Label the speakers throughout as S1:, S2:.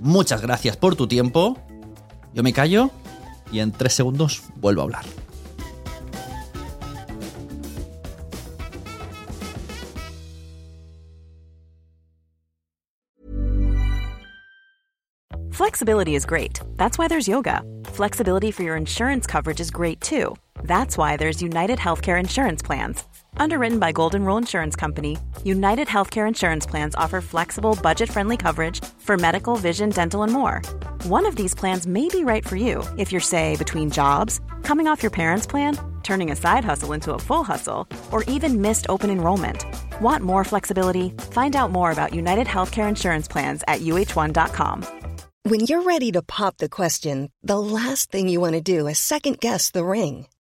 S1: muchas gracias por tu tiempo. Yo me callo y en tres segundos vuelvo a hablar. Flexibility is great. That's why there's yoga. Flexibility for your insurance coverage is great too. That's why there's United Healthcare Insurance Plans. Underwritten by Golden Rule Insurance Company, United Healthcare Insurance Plans offer flexible, budget friendly coverage for medical, vision, dental, and more. One of these plans may be right for you if you're, say, between jobs, coming off your parents' plan, turning a side hustle into a full hustle, or even missed open enrollment. Want more flexibility? Find out more about United Healthcare Insurance Plans at uh1.com. When you're ready to pop the question, the last thing you want to do is second guess the ring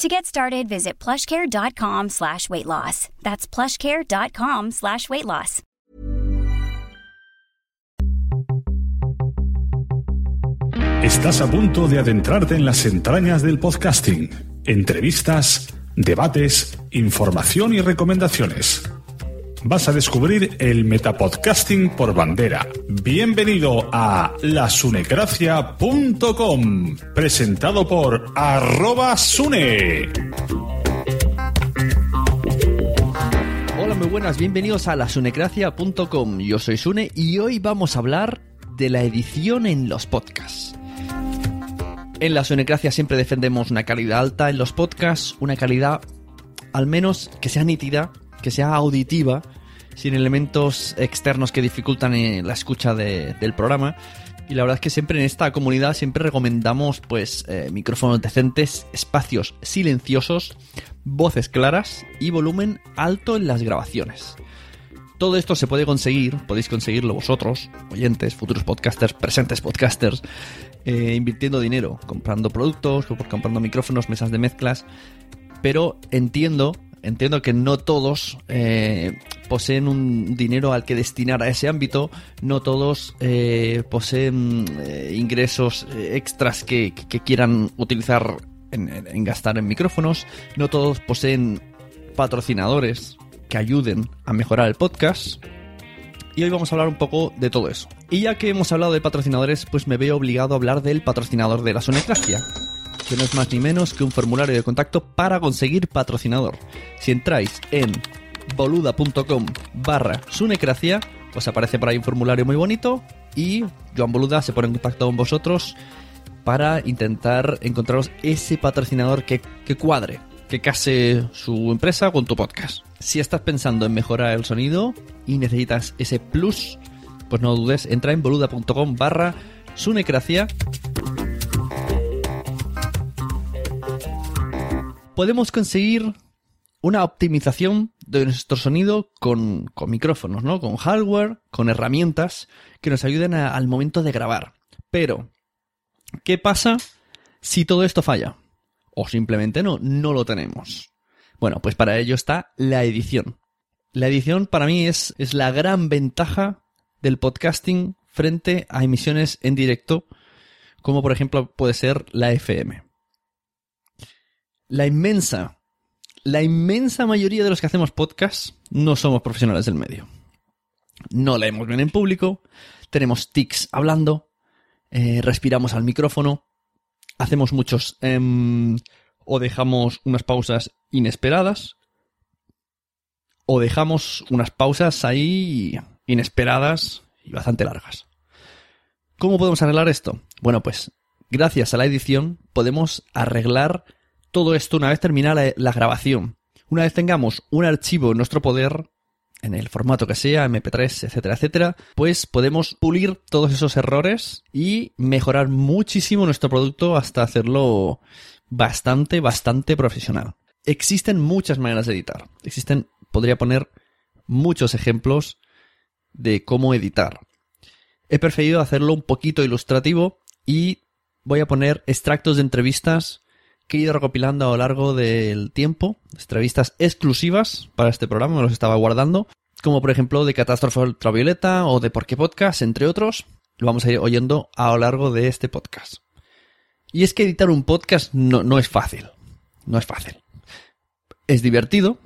S2: To get started, visit plushcare.com slash weight loss. That's plushcare.com slash weight loss. Estás a punto de adentrarte en las entrañas del podcasting. Entrevistas, debates, información y recomendaciones vas a descubrir el metapodcasting por bandera. Bienvenido a lasunecracia.com, presentado por arroba sune.
S1: Hola, muy buenas, bienvenidos a lasunecracia.com. Yo soy Sune y hoy vamos a hablar de la edición en los podcasts. En la siempre defendemos una calidad alta en los podcasts, una calidad al menos que sea nítida que sea auditiva, sin elementos externos que dificultan eh, la escucha del programa. Y la verdad es que siempre en esta comunidad siempre recomendamos pues eh, micrófonos decentes, espacios silenciosos, voces claras y volumen alto en las grabaciones. Todo esto se puede conseguir, podéis conseguirlo vosotros, oyentes, futuros podcasters, presentes podcasters, eh, invirtiendo dinero, comprando productos, comprando micrófonos, mesas de mezclas. Pero entiendo entiendo que no todos eh, poseen un dinero al que destinar a ese ámbito, no todos eh, poseen eh, ingresos extras que, quieran utilizar en, gastar en micrófonos, no todos poseen patrocinadores que ayuden a mejorar el podcast. Y hoy vamos a hablar un poco de todo eso. Y ya que hemos hablado de patrocinadores, pues me veo obligado a hablar del patrocinador de la Sonecracia no es más ni menos que un formulario de contacto para conseguir patrocinador. Si entráis en boluda.com barra sunecracia, os aparece por ahí un formulario muy bonito y Joan Boluda se pone en contacto con vosotros para intentar encontraros ese patrocinador que, cuadre, que case su empresa con tu podcast. Si estás pensando en mejorar el sonido y necesitas ese plus, pues no dudes, entra en boluda.com barra sunecracia podemos conseguir una optimización de nuestro sonido con, micrófonos, ¿no? Con hardware, con herramientas que nos ayuden al momento de grabar. Pero, ¿qué pasa si todo esto falla? O simplemente no, no lo tenemos. Bueno, pues para ello está la edición. La edición para mí es, es la gran ventaja del podcasting frente a emisiones en directo, como por ejemplo puede ser la FM. La inmensa, la inmensa mayoría de los que hacemos podcast no somos profesionales del medio. No leemos bien en público, tenemos tics hablando, eh, respiramos al micrófono, hacemos muchos em, o dejamos unas pausas inesperadas o dejamos unas pausas ahí inesperadas y bastante largas. ¿Cómo podemos arreglar esto? Bueno, pues gracias a la edición podemos arreglar todo esto una vez terminada la, grabación. Una vez tengamos un archivo en nuestro poder, en el formato que sea, MP3, etcétera, etcétera, pues podemos pulir todos esos errores y mejorar muchísimo nuestro producto hasta hacerlo bastante, bastante profesional. Existen muchas maneras de editar. Existen, podría poner muchos ejemplos de cómo editar. He preferido hacerlo un poquito ilustrativo y voy a poner extractos de entrevistas que he ido recopilando a lo largo del tiempo, entrevistas exclusivas para este programa, me los estaba guardando, como por ejemplo de Catástrofe Ultravioleta o de Por qué Podcast, entre otros, lo vamos a ir oyendo a lo largo de este podcast. Y es que editar un podcast no, es fácil, no es fácil. Es divertido,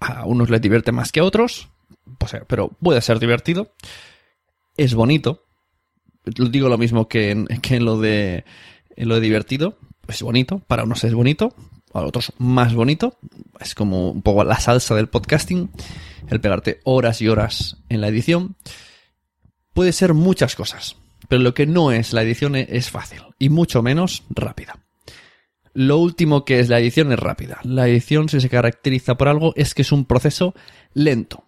S1: a unos les divierte más que a otros, pues, pero puede ser divertido, es bonito, digo lo mismo que que en lo de en lo de divertido, es bonito, para unos es bonito, para otros más bonito. Es como un poco la salsa del podcasting, el pegarte horas y horas en la edición. Puede ser muchas cosas, pero lo que no es la edición e-, es fácil y mucho menos rápida. Lo último que es la edición es rápida. La edición, si se caracteriza por algo, es que es un proceso lento.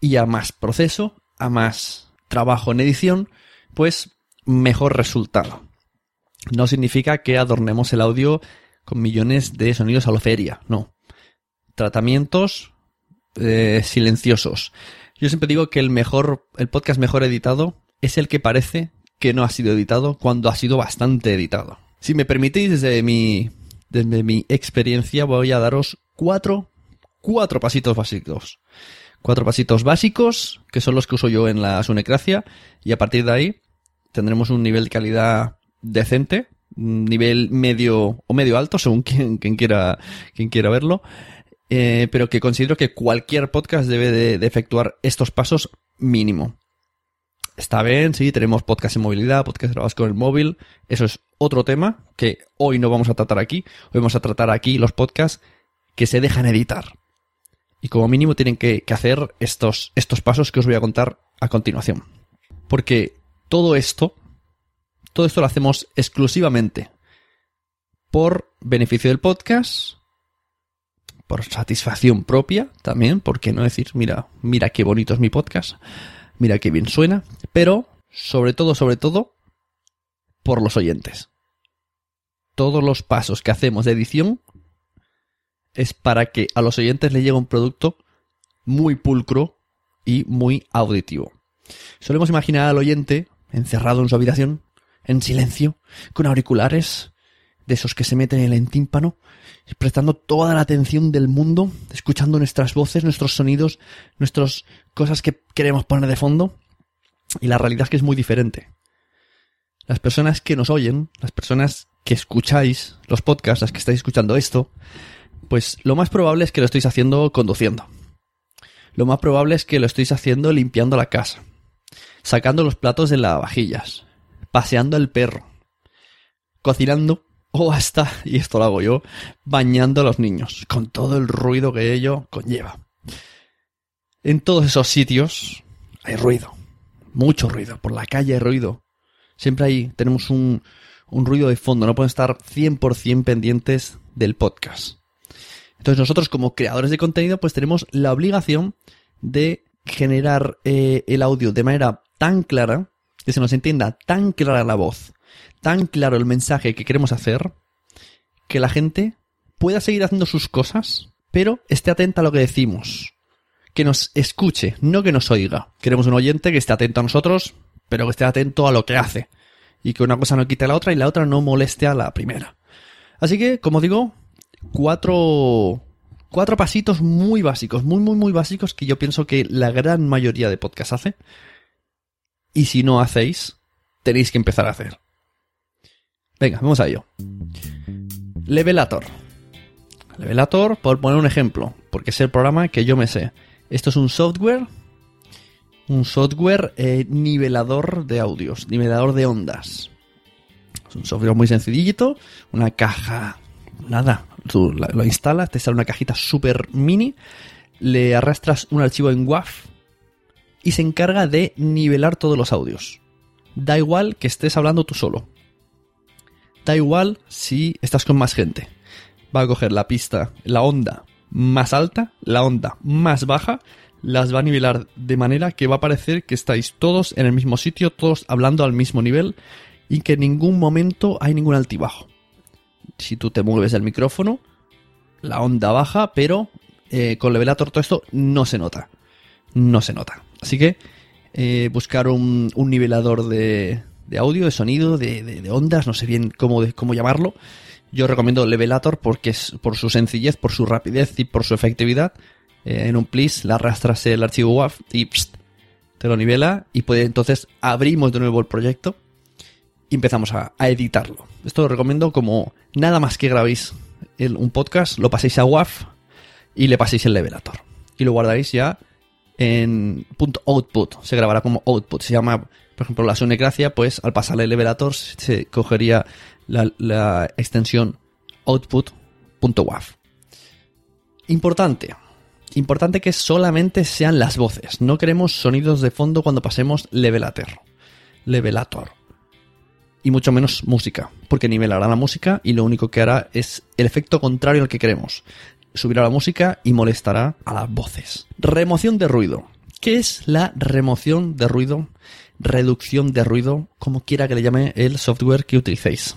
S1: Y a más proceso, a más trabajo en edición, pues mejor resultado no significa que adornemos el audio con millones de sonidos a la feria, no. Tratamientos eh, silenciosos. Yo siempre digo que el mejor, el podcast mejor editado es el que parece que no ha sido editado cuando ha sido bastante editado. Si me permitís, desde mi, desde mi experiencia voy a daros cuatro, cuatro pasitos básicos. Cuatro pasitos básicos, que son los que uso yo en la Sunecracia, y a partir de ahí tendremos un nivel de calidad decente, nivel medio o medio alto, según quien, quiera, quien quiera verlo. Eh, pero que considero que cualquier podcast debe de, efectuar estos pasos mínimo. Está bien, sí, tenemos podcast en movilidad, podcast grabados con el móvil, eso es otro tema que hoy no vamos a tratar aquí, hoy vamos a tratar aquí los podcasts que se dejan editar. Y como mínimo tienen que, hacer estos, estos pasos que os voy a contar a continuación. Porque todo esto todo esto lo hacemos exclusivamente por beneficio del podcast, por satisfacción propia también, porque no decir, mira, mira qué bonito es mi podcast, mira qué bien suena, pero sobre todo, sobre todo, por los oyentes. Todos los pasos que hacemos de edición es para que a los oyentes le llegue un producto muy pulcro y muy auditivo. Solemos imaginar al oyente encerrado en su habitación, en silencio, con auriculares de esos que se meten en el tímpano, prestando toda la atención del mundo, escuchando nuestras voces, nuestros sonidos, nuestras cosas que queremos poner de fondo. Y la realidad es que es muy diferente. Las personas que nos oyen, las personas que escucháis los podcasts, las que estáis escuchando esto, pues lo más probable es que lo estéis haciendo conduciendo. Lo más probable es que lo estéis haciendo limpiando la casa, sacando los platos de las vajillas, paseando al perro, cocinando o oh, hasta, y esto lo hago yo, bañando a los niños, con todo el ruido que ello conlleva. En todos esos sitios hay ruido, mucho ruido, por la calle hay ruido. Siempre ahí tenemos un, ruido de fondo, no pueden estar 100% pendientes del podcast. Entonces nosotros como creadores de contenido pues tenemos la obligación de generar eh, el audio de manera tan clara que se nos entienda tan clara la voz, tan claro el mensaje que queremos hacer, que la gente pueda seguir haciendo sus cosas, pero esté atenta a lo que decimos. Que nos escuche, no que nos oiga. Queremos un oyente que esté atento a nosotros, pero que esté atento a lo que hace. Y que una cosa no quite a la otra y la otra no moleste a la primera. Así que, como digo, cuatro, cuatro pasitos muy básicos, muy, muy, muy básicos que yo pienso que la gran mayoría de podcasts hace y si no hacéis, tenéis que empezar a hacer. Venga, vamos a ello. Levelator. Levelator, por poner un ejemplo, porque es el programa que yo me sé. Esto es un software, un software eh, nivelador de audios, nivelador de ondas. Es un software muy sencillito, una caja, nada, lo instalas, te sale una cajita super mini, le arrastras un archivo en WAF y se encarga de nivelar todos los audios. Da igual que estés hablando tú solo. Da igual si estás con más gente. Va a coger la pista, la onda más alta, la onda más baja, las va a nivelar de manera que va a parecer que estáis todos en el mismo sitio, todos hablando al mismo nivel y que en ningún momento hay ningún altibajo. Si tú te mueves el micrófono, la onda baja, pero eh, con con Levelator todo esto no se nota. No se nota. Así que eh, buscar un, nivelador de, audio, de sonido, de, ondas, no sé bien cómo, cómo llamarlo. Yo recomiendo Levelator porque es por su sencillez, por su rapidez y por su efectividad. Eh, en un plis le arrastras el archivo WAV y te lo nivela y puede, entonces abrimos de nuevo el proyecto y empezamos a, editarlo. Esto lo recomiendo como nada más que grabéis un podcast, lo paséis a WAV y le paséis el levelator. Y lo guardáis ya en punto .output, se grabará como output. Se llama, por ejemplo, la gracia pues al pasarle el se cogería la, extensión output.wav, Importante. Importante que solamente sean las voces. No queremos sonidos de fondo cuando pasemos levelator. Levelator. Y mucho menos música, porque nivelará la música y lo único que hará es el efecto contrario al que queremos subirá la música y molestará a las voces. Remoción de ruido. ¿Qué es la remoción de ruido? Reducción de ruido, como quiera que le llame el software que utilicéis.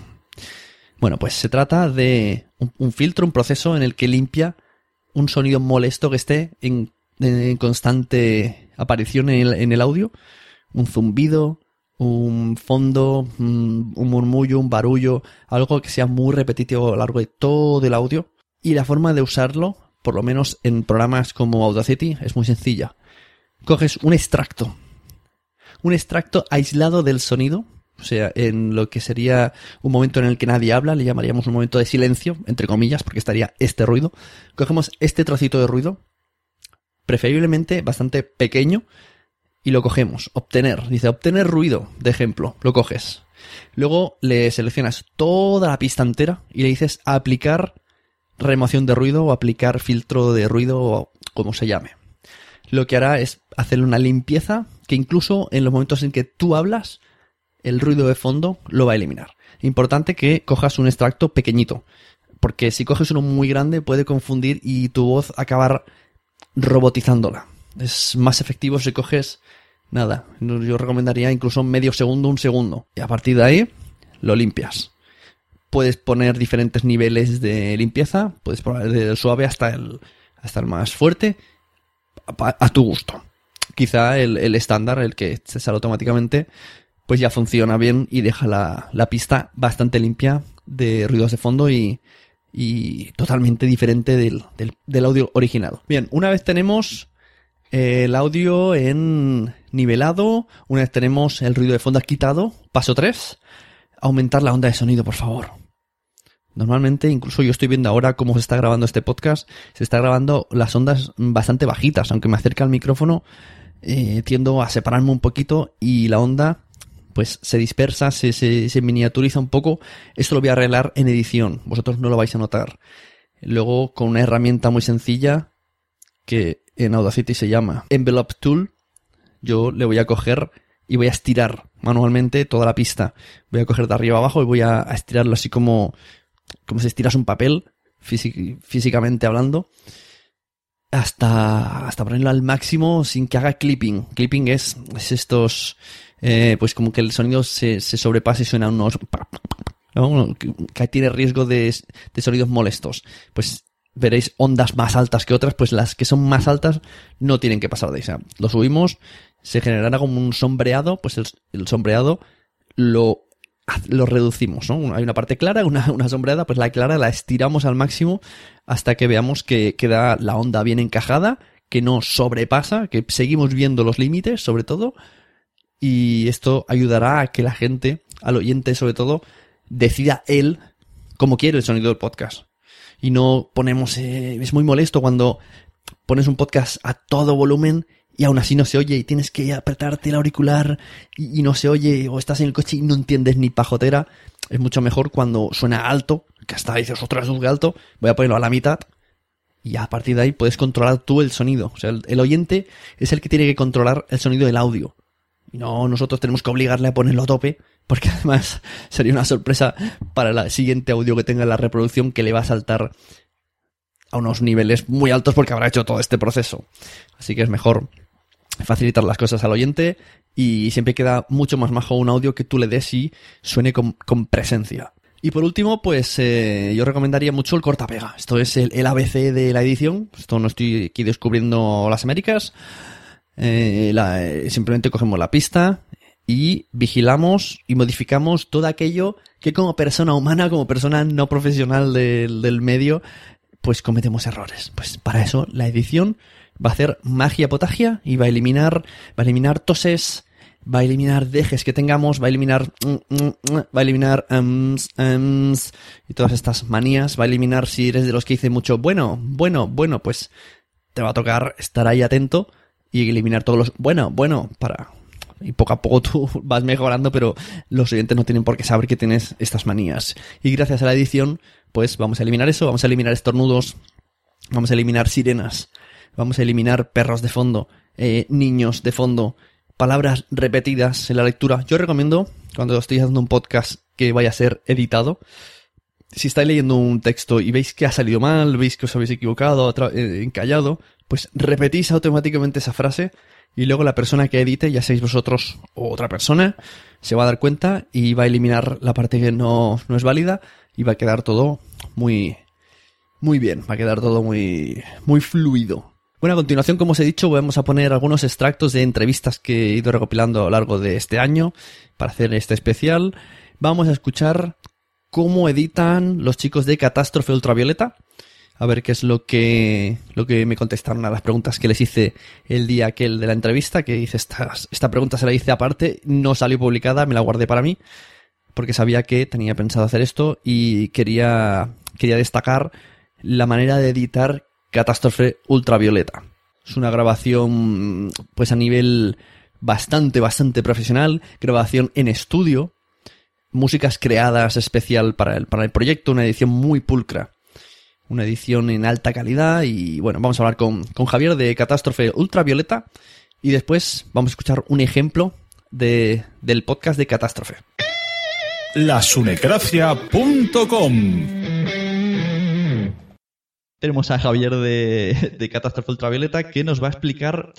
S1: Bueno, pues se trata de un, filtro, un proceso en el que limpia un sonido molesto que esté en, constante aparición en el audio, un zumbido, un fondo, un murmullo, un barullo, algo que sea muy repetitivo a lo largo de todo el audio y la forma de usarlo, por lo menos en programas como Audacity, es muy sencilla. Coges un extracto, un extracto aislado del sonido, o sea, en lo que sería un momento en el que nadie habla, le llamaríamos un momento de silencio, entre comillas, porque estaría este ruido. Cogemos este trocito de ruido, preferiblemente bastante pequeño, y lo cogemos. Obtener, dice obtener ruido, de ejemplo, lo coges. Luego le seleccionas toda la pista entera y le dices aplicar remoción de ruido o aplicar filtro de ruido o como se llame. Lo que hará es hacerle una limpieza que incluso en los momentos en que tú hablas, el ruido de fondo lo va a eliminar. Importante que cojas un extracto pequeñito, porque si coges uno muy grande puede confundir y tu voz acabar robotizándola. Es más efectivo si coges nada. Yo recomendaría incluso medio segundo, un segundo. Y a partir de ahí lo limpias puedes poner diferentes niveles de limpieza, puedes poner desde el suave hasta el, hasta el más fuerte, a, tu gusto. Quizá el, estándar, el que se sale automáticamente, pues ya funciona bien y deja la, pista bastante limpia de ruidos de fondo y, y totalmente diferente del, del, audio original. Bien, una vez tenemos el audio en nivelado, una vez tenemos el ruido de fondo quitado, paso 3, aumentar la onda de sonido, por favor. Normalmente, incluso yo estoy viendo ahora cómo se está grabando este podcast, se está grabando las ondas bastante bajitas, aunque me acerca al micrófono, eh, tiendo a separarme un poquito y la onda pues se dispersa, se, miniaturiza un poco. Esto lo voy a arreglar en edición, vosotros no lo vais a notar. Luego con una herramienta muy sencilla que en Audacity se llama Envelope Tool, yo le voy a coger y voy a estirar manualmente toda la pista. Voy a coger de arriba abajo y voy a estirarlo así como, como si estiras un papel, físicamente hablando, hasta, hasta ponerlo al máximo sin que haga clipping. Clipping es, estos, eh, pues como que el sonido se, sobrepase sobrepasa y suena unos... que tiene riesgo de, sonidos molestos. Pues veréis ondas más altas que otras, pues las que son más altas no tienen que pasar de esa. Lo subimos, se generará como un sombreado, pues el sombreado lo lo reducimos, ¿no? Hay una parte clara, una, una pues la clara la estiramos al máximo hasta que veamos que queda la onda bien encajada, que no sobrepasa, que seguimos viendo los límites, sobre todo, y esto ayudará a que la gente, al oyente sobre todo, decida él cómo quiere el sonido del podcast. Y no ponemos, eh, es muy molesto cuando pones un podcast a todo volumen y aún así no se oye y tienes que apretarte el auricular y, no se oye o estás en el coche y no entiendes ni pajotera. Es mucho mejor cuando suena alto, que hasta dices, ostras, es alto, voy a ponerlo a la mitad y a partir de ahí puedes controlar tú el sonido. O sea, el, oyente es el que tiene que controlar el sonido del audio. Y no, nosotros tenemos que obligarle a ponerlo a tope, porque además sería una sorpresa para el siguiente audio que tenga la reproducción que le va a saltar a unos niveles muy altos porque habrá hecho todo este proceso. Así que es mejor facilitar las cosas al oyente y siempre queda mucho más majo un audio que tú le des y suene con, presencia. Y por último, pues eh, yo recomendaría mucho el cortapega. Esto es el, ABC de la edición. Esto no estoy aquí descubriendo las Américas. Eh, eh, simplemente cogemos la pista y vigilamos y modificamos todo aquello que como persona humana, como persona no profesional del medio, pues cometemos errores. Pues para eso la edición va a hacer magia potagia y va a eliminar, va a eliminar toses, va a eliminar dejes que tengamos, va a eliminar, mm, mm, mm, va a eliminar em, y todas estas manías, va a eliminar si eres de los que dice mucho bueno, bueno, bueno, pues te va a tocar estar ahí atento y eliminar todos los bueno, bueno para y poco a poco tú vas mejorando, pero los oyentes no tienen por qué saber que tienes estas manías. Y gracias a la edición, pues vamos a eliminar eso, vamos a eliminar estornudos, vamos a eliminar sirenas, Vamos a eliminar perros de fondo, eh, niños de fondo, palabras repetidas en la lectura. Yo recomiendo, cuando estoy haciendo un podcast que vaya a ser editado, si estáis leyendo un texto y veis que ha salido mal, veis que os habéis equivocado, eh, encallado, pues repetís automáticamente esa frase y luego la persona que edite, ya seáis vosotros o otra persona, se va a dar cuenta y va a eliminar la parte que no, no es válida y va a quedar todo muy, muy bien, va a quedar todo muy, muy fluido. Bueno, a continuación, como os he dicho, vamos a poner algunos extractos de entrevistas que he ido recopilando a lo largo de este año para hacer este especial. Vamos a escuchar cómo editan los chicos de Catástrofe Ultravioleta. A ver qué es lo que, lo que me contestaron a las preguntas que les hice el día aquel de la entrevista, que hice esta, esta pregunta se la hice aparte, no salió publicada, me la guardé para mí, porque sabía que tenía pensado hacer esto y quería, quería destacar la manera de editar Catástrofe Ultravioleta. Es una grabación, pues a nivel bastante, bastante profesional, grabación en estudio, músicas creadas especial para el, para el proyecto, una edición muy pulcra, una edición en alta calidad y bueno, vamos a hablar con, Javier de Catástrofe Ultravioleta y después vamos a escuchar un ejemplo del podcast de Catástrofe. Lasunecracia.com tenemos a Javier de, Catástrofe Ultravioleta que nos va a explicar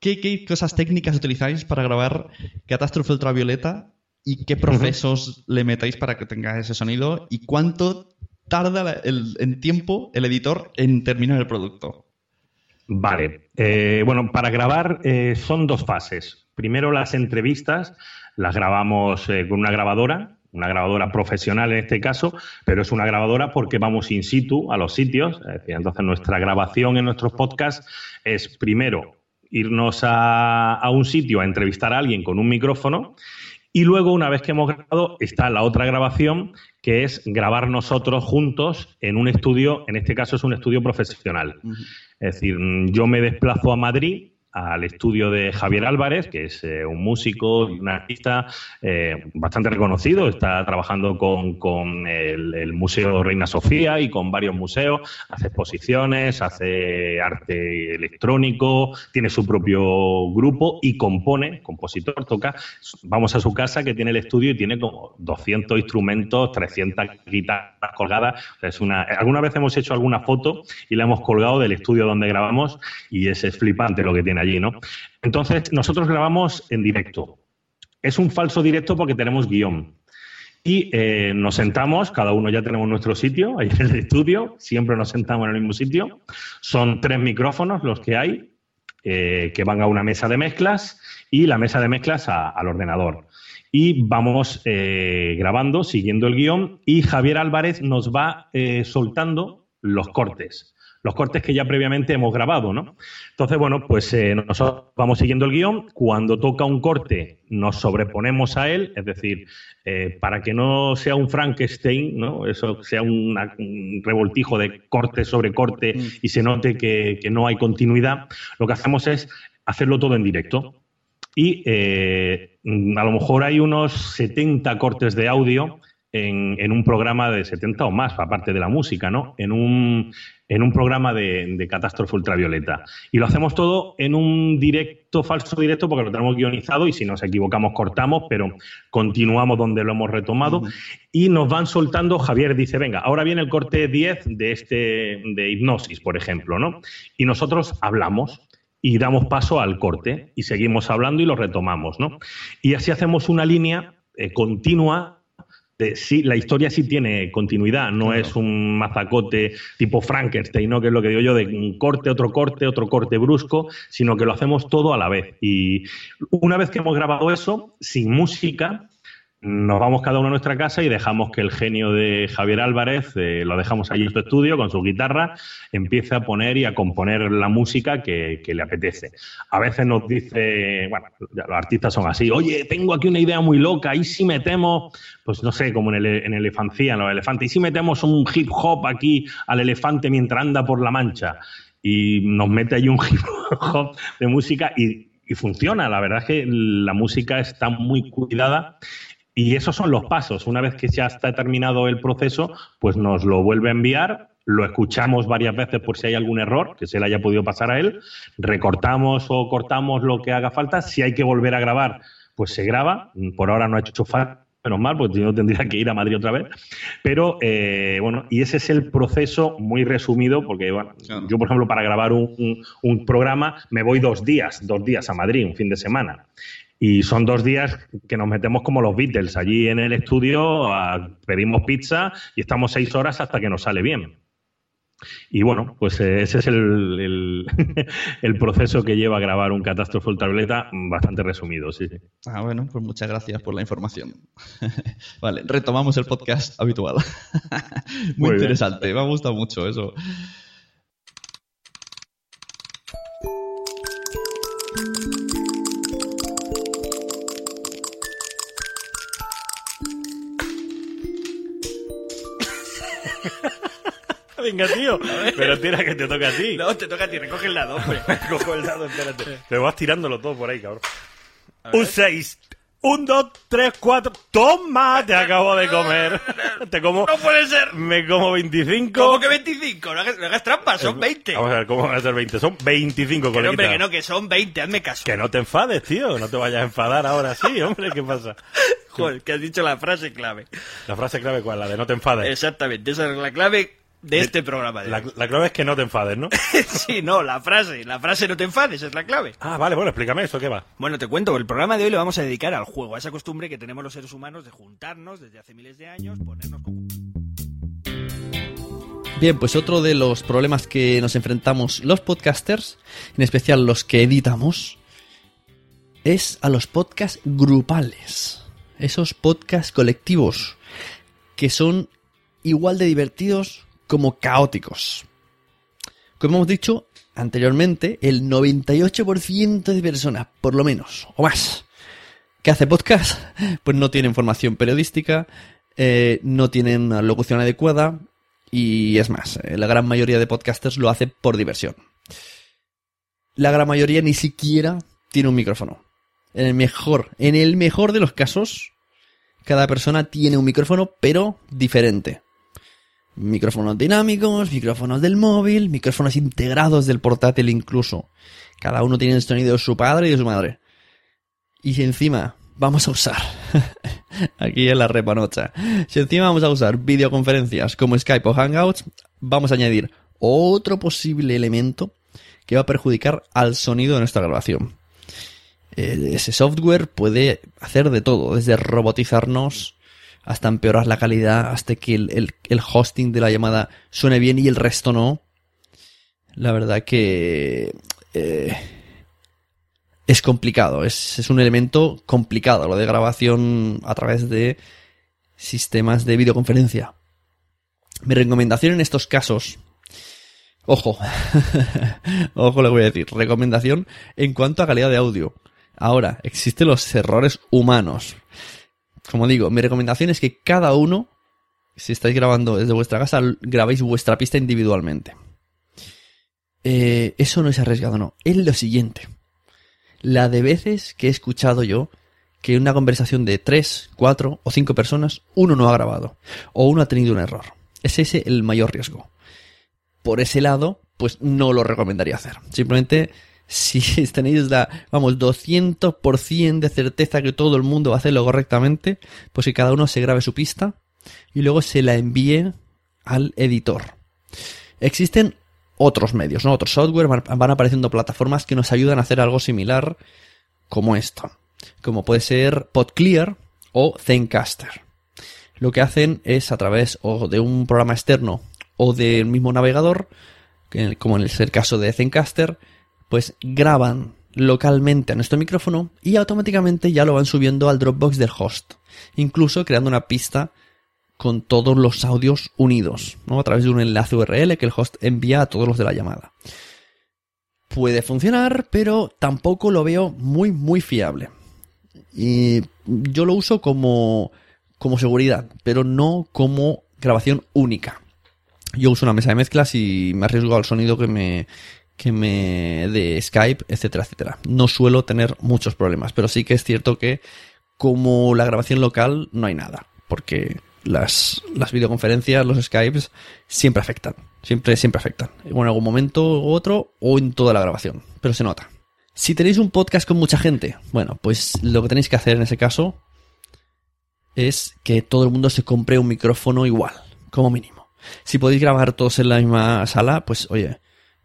S1: qué, cosas técnicas utilizáis para grabar Catástrofe Ultravioleta y qué procesos le metáis para que tenga ese sonido y cuánto tarda el, en tiempo el editor en terminar el producto.
S3: Vale, eh, bueno, para grabar eh, son dos fases. Primero las entrevistas, las grabamos eh, con una grabadora una grabadora profesional en este caso, pero es una grabadora porque vamos in situ a los sitios. entonces nuestra grabación en nuestros podcasts es primero irnos a, un sitio a entrevistar a alguien con un micrófono y luego, una vez que hemos grabado, está la otra grabación, que es grabar nosotros juntos en un estudio, en este caso es un estudio profesional. Es decir, yo me desplazo a Madrid al estudio de Javier Álvarez, que es eh, un músico un artista eh, bastante reconocido. Está trabajando con, el, Museo Reina Sofía y con varios museos. Hace exposiciones, hace arte electrónico, tiene su propio grupo y compone, compositor, toca. Vamos a su casa que tiene el estudio y tiene como 200 instrumentos, 300 guitarras colgadas. alguna vez hemos hecho alguna foto y la hemos colgado del estudio donde grabamos y es flipante lo que tiene allí, ¿no? Entonces, nosotros grabamos en directo. Es un falso directo porque tenemos guión. Y eh, nos sentamos, cada uno ya tenemos nuestro sitio, ahí en el estudio, siempre nos sentamos en el mismo sitio. Son tres micrófonos los que hay, eh, que van a una mesa de mezclas y la mesa de mezclas al ordenador. Y vamos eh, grabando, siguiendo el guión, y Javier Álvarez nos va soltando los cortes los cortes que ya previamente hemos grabado, ¿no? Entonces, bueno, pues eh, nosotros vamos siguiendo el guión. Cuando toca un corte, nos sobreponemos a él, es decir, eh, para que no sea un Frankenstein, ¿no? Eso sea un revoltijo de corte sobre corte mm. y se note que, no hay continuidad, lo que hacemos es hacerlo todo en directo. Y eh, a lo mejor hay unos 70 cortes de audio en, un programa de 70 o más, aparte de la música, ¿no? En un, en un programa de, catástrofe ultravioleta. Y lo hacemos todo en un directo, falso directo, porque lo tenemos guionizado y si nos equivocamos cortamos, pero continuamos donde lo hemos retomado. Y nos van soltando, Javier dice, venga, ahora viene el corte 10 de, este, de hipnosis, por ejemplo, ¿no? Y nosotros hablamos y damos paso al corte y seguimos hablando y lo retomamos, ¿no? Y así hacemos una línea eh, continua este, sí, la historia sí tiene continuidad, no es un mazacote tipo Frankenstein, ¿no? que es lo que digo yo, de un corte, otro corte, otro corte brusco, sino que lo hacemos todo a la vez. Y una vez que hemos grabado eso, sin música, nos vamos cada uno a nuestra casa y dejamos que el genio de Javier Álvarez, eh, lo dejamos allí en su estudio con su guitarra, empiece a poner y a componer la música que, le apetece. A veces nos dice, bueno, los artistas son así, oye, tengo aquí una idea muy loca, y si metemos, pues no sé, como en, el, en Elefancía, en los elefantes, y si metemos un hip hop aquí al elefante mientras anda por la mancha. Y nos mete allí un hip hop de música y y funciona. La verdad es que la música está muy cuidada y esos son los pasos. Una vez que ya está terminado el proceso, pues nos lo vuelve a enviar, lo escuchamos varias veces por si hay algún error que se le haya podido pasar a él, recortamos o cortamos lo que haga falta. Si hay que volver a grabar, pues se graba. Por ahora no ha hecho falta menos mal, pues yo tendría que ir a Madrid otra vez. Pero eh, bueno, y ese es el proceso muy resumido, porque bueno, yo, por ejemplo, para grabar un, un, programa me voy dos días, dos días a Madrid, un fin de semana. Y son dos días que nos metemos como los Beatles. Allí en el estudio ah, pedimos pizza y estamos seis horas hasta que nos sale bien. Y bueno, pues eh, ese es el, proceso que lleva a grabar un Catástrofe Tableta mm, bastante resumido, sí.
S1: Ah, bueno, pues muchas gracias por la información. vale, retomamos el podcast habitual. Muy, interesante, me ha gustado mucho eso. Venga, tío. Pero tira que te
S4: toca
S1: a ti.
S4: No, te toca a ti. Recoge el lado, hombre. el lado, espérate.
S1: Te vas tirándolo todo por ahí, cabrón. Un 6. Un, dos, tres, cuatro. ¡Toma! Te acabo de comer.
S4: Te como. ¡No puede ser!
S1: Me como 25.
S4: ¿Cómo que 25? No hagas, trampas, son 20. Eh,
S1: vamos a ver, ¿cómo van a ser 20? Son 25,
S4: coleguita. hombre, que no, que son 20, hazme caso.
S1: Que no te enfades, tío. No te vayas a enfadar ahora sí, hombre, ¿qué pasa?
S4: Joder, que has dicho la frase clave.
S1: ¿La frase clave cuál? La de no te enfades.
S4: Exactamente, esa es la clave de este programa. De
S1: la, la, clave es que no te enfades, ¿no?
S4: sí, no, la frase, la frase no te enfades es la clave.
S1: Ah, vale, bueno, explícame esto ¿qué va?
S4: Bueno, te cuento, el programa de hoy lo vamos a dedicar al juego, a esa costumbre que tenemos los seres humanos de juntarnos desde hace miles de años, ponernos
S1: Bien, pues otro de los problemas que nos enfrentamos los podcasters, en especial los que editamos, es a los podcasts grupales, esos podcasts colectivos, que son igual de divertidos como caóticos. Como hemos dicho anteriormente, el 98% de personas, por lo menos, o más, que hace podcast, pues no tienen formación periodística, eh, no tienen locución adecuada y es más, eh, la gran mayoría de podcasters lo hace por diversión. La gran mayoría ni siquiera tiene un micrófono. En el mejor, en el mejor de los casos, cada persona tiene un micrófono, pero diferente. Micrófonos dinámicos, micrófonos del móvil, micrófonos integrados del portátil incluso. Cada uno tiene el sonido de su padre y de su madre. Y si encima vamos a usar, aquí en la repanocha, si encima vamos a usar videoconferencias como Skype o Hangouts, vamos a añadir otro posible elemento que va a perjudicar al sonido de nuestra grabación. Eh, ese software puede hacer de todo, desde robotizarnos hasta empeorar la calidad, hasta que el, hosting de la llamada suene bien y el resto no. La verdad que eh, es complicado, es, es un elemento complicado lo de grabación a través de sistemas de videoconferencia. Mi recomendación en estos casos, ojo, ojo le voy a decir, recomendación en cuanto a calidad de audio. Ahora, existen los errores humanos como digo, mi recomendación es que cada uno, si estáis grabando desde vuestra casa, grabéis vuestra pista individualmente. Eh, eso no es arriesgado, no. Es lo siguiente. La de veces que he escuchado yo que en una conversación de tres, cuatro o cinco personas, uno no ha grabado o uno ha tenido un error. Es ese el mayor riesgo. Por ese lado, pues no lo recomendaría hacer. Simplemente si tenéis la, vamos, 200% de certeza que todo el mundo va a hacerlo correctamente, pues que cada uno se grabe su pista y luego se la envíe al editor. Existen otros medios, ¿no? Otros software, van apareciendo plataformas que nos ayudan a hacer algo similar como esto, como puede ser PodClear o Zencaster. Lo que hacen es a través o de un programa externo o del mismo navegador, como en el caso de Zencaster, pues graban localmente a nuestro micrófono y automáticamente ya lo van subiendo al Dropbox del host, incluso creando una pista con todos los audios unidos, ¿no? a través de un enlace URL que el host envía a todos los de la llamada. Puede funcionar, pero tampoco lo veo muy muy fiable. Y yo lo uso como como seguridad, pero no como grabación única. Yo uso una mesa de mezclas y me arriesgo al sonido que me, que me de Skype, etcétera, etcétera. No suelo tener muchos problemas, pero sí que es cierto que como la grabación local no hay nada, porque las, las videoconferencias, los Skypes, siempre afectan, siempre, siempre afectan. Bueno, en algún momento u otro o en toda la grabación, pero se nota. Si tenéis un podcast con mucha gente, bueno, pues lo que tenéis que hacer en ese caso es que todo el mundo se compre un micrófono igual, como mínimo. Si podéis grabar todos en la misma sala, pues oye,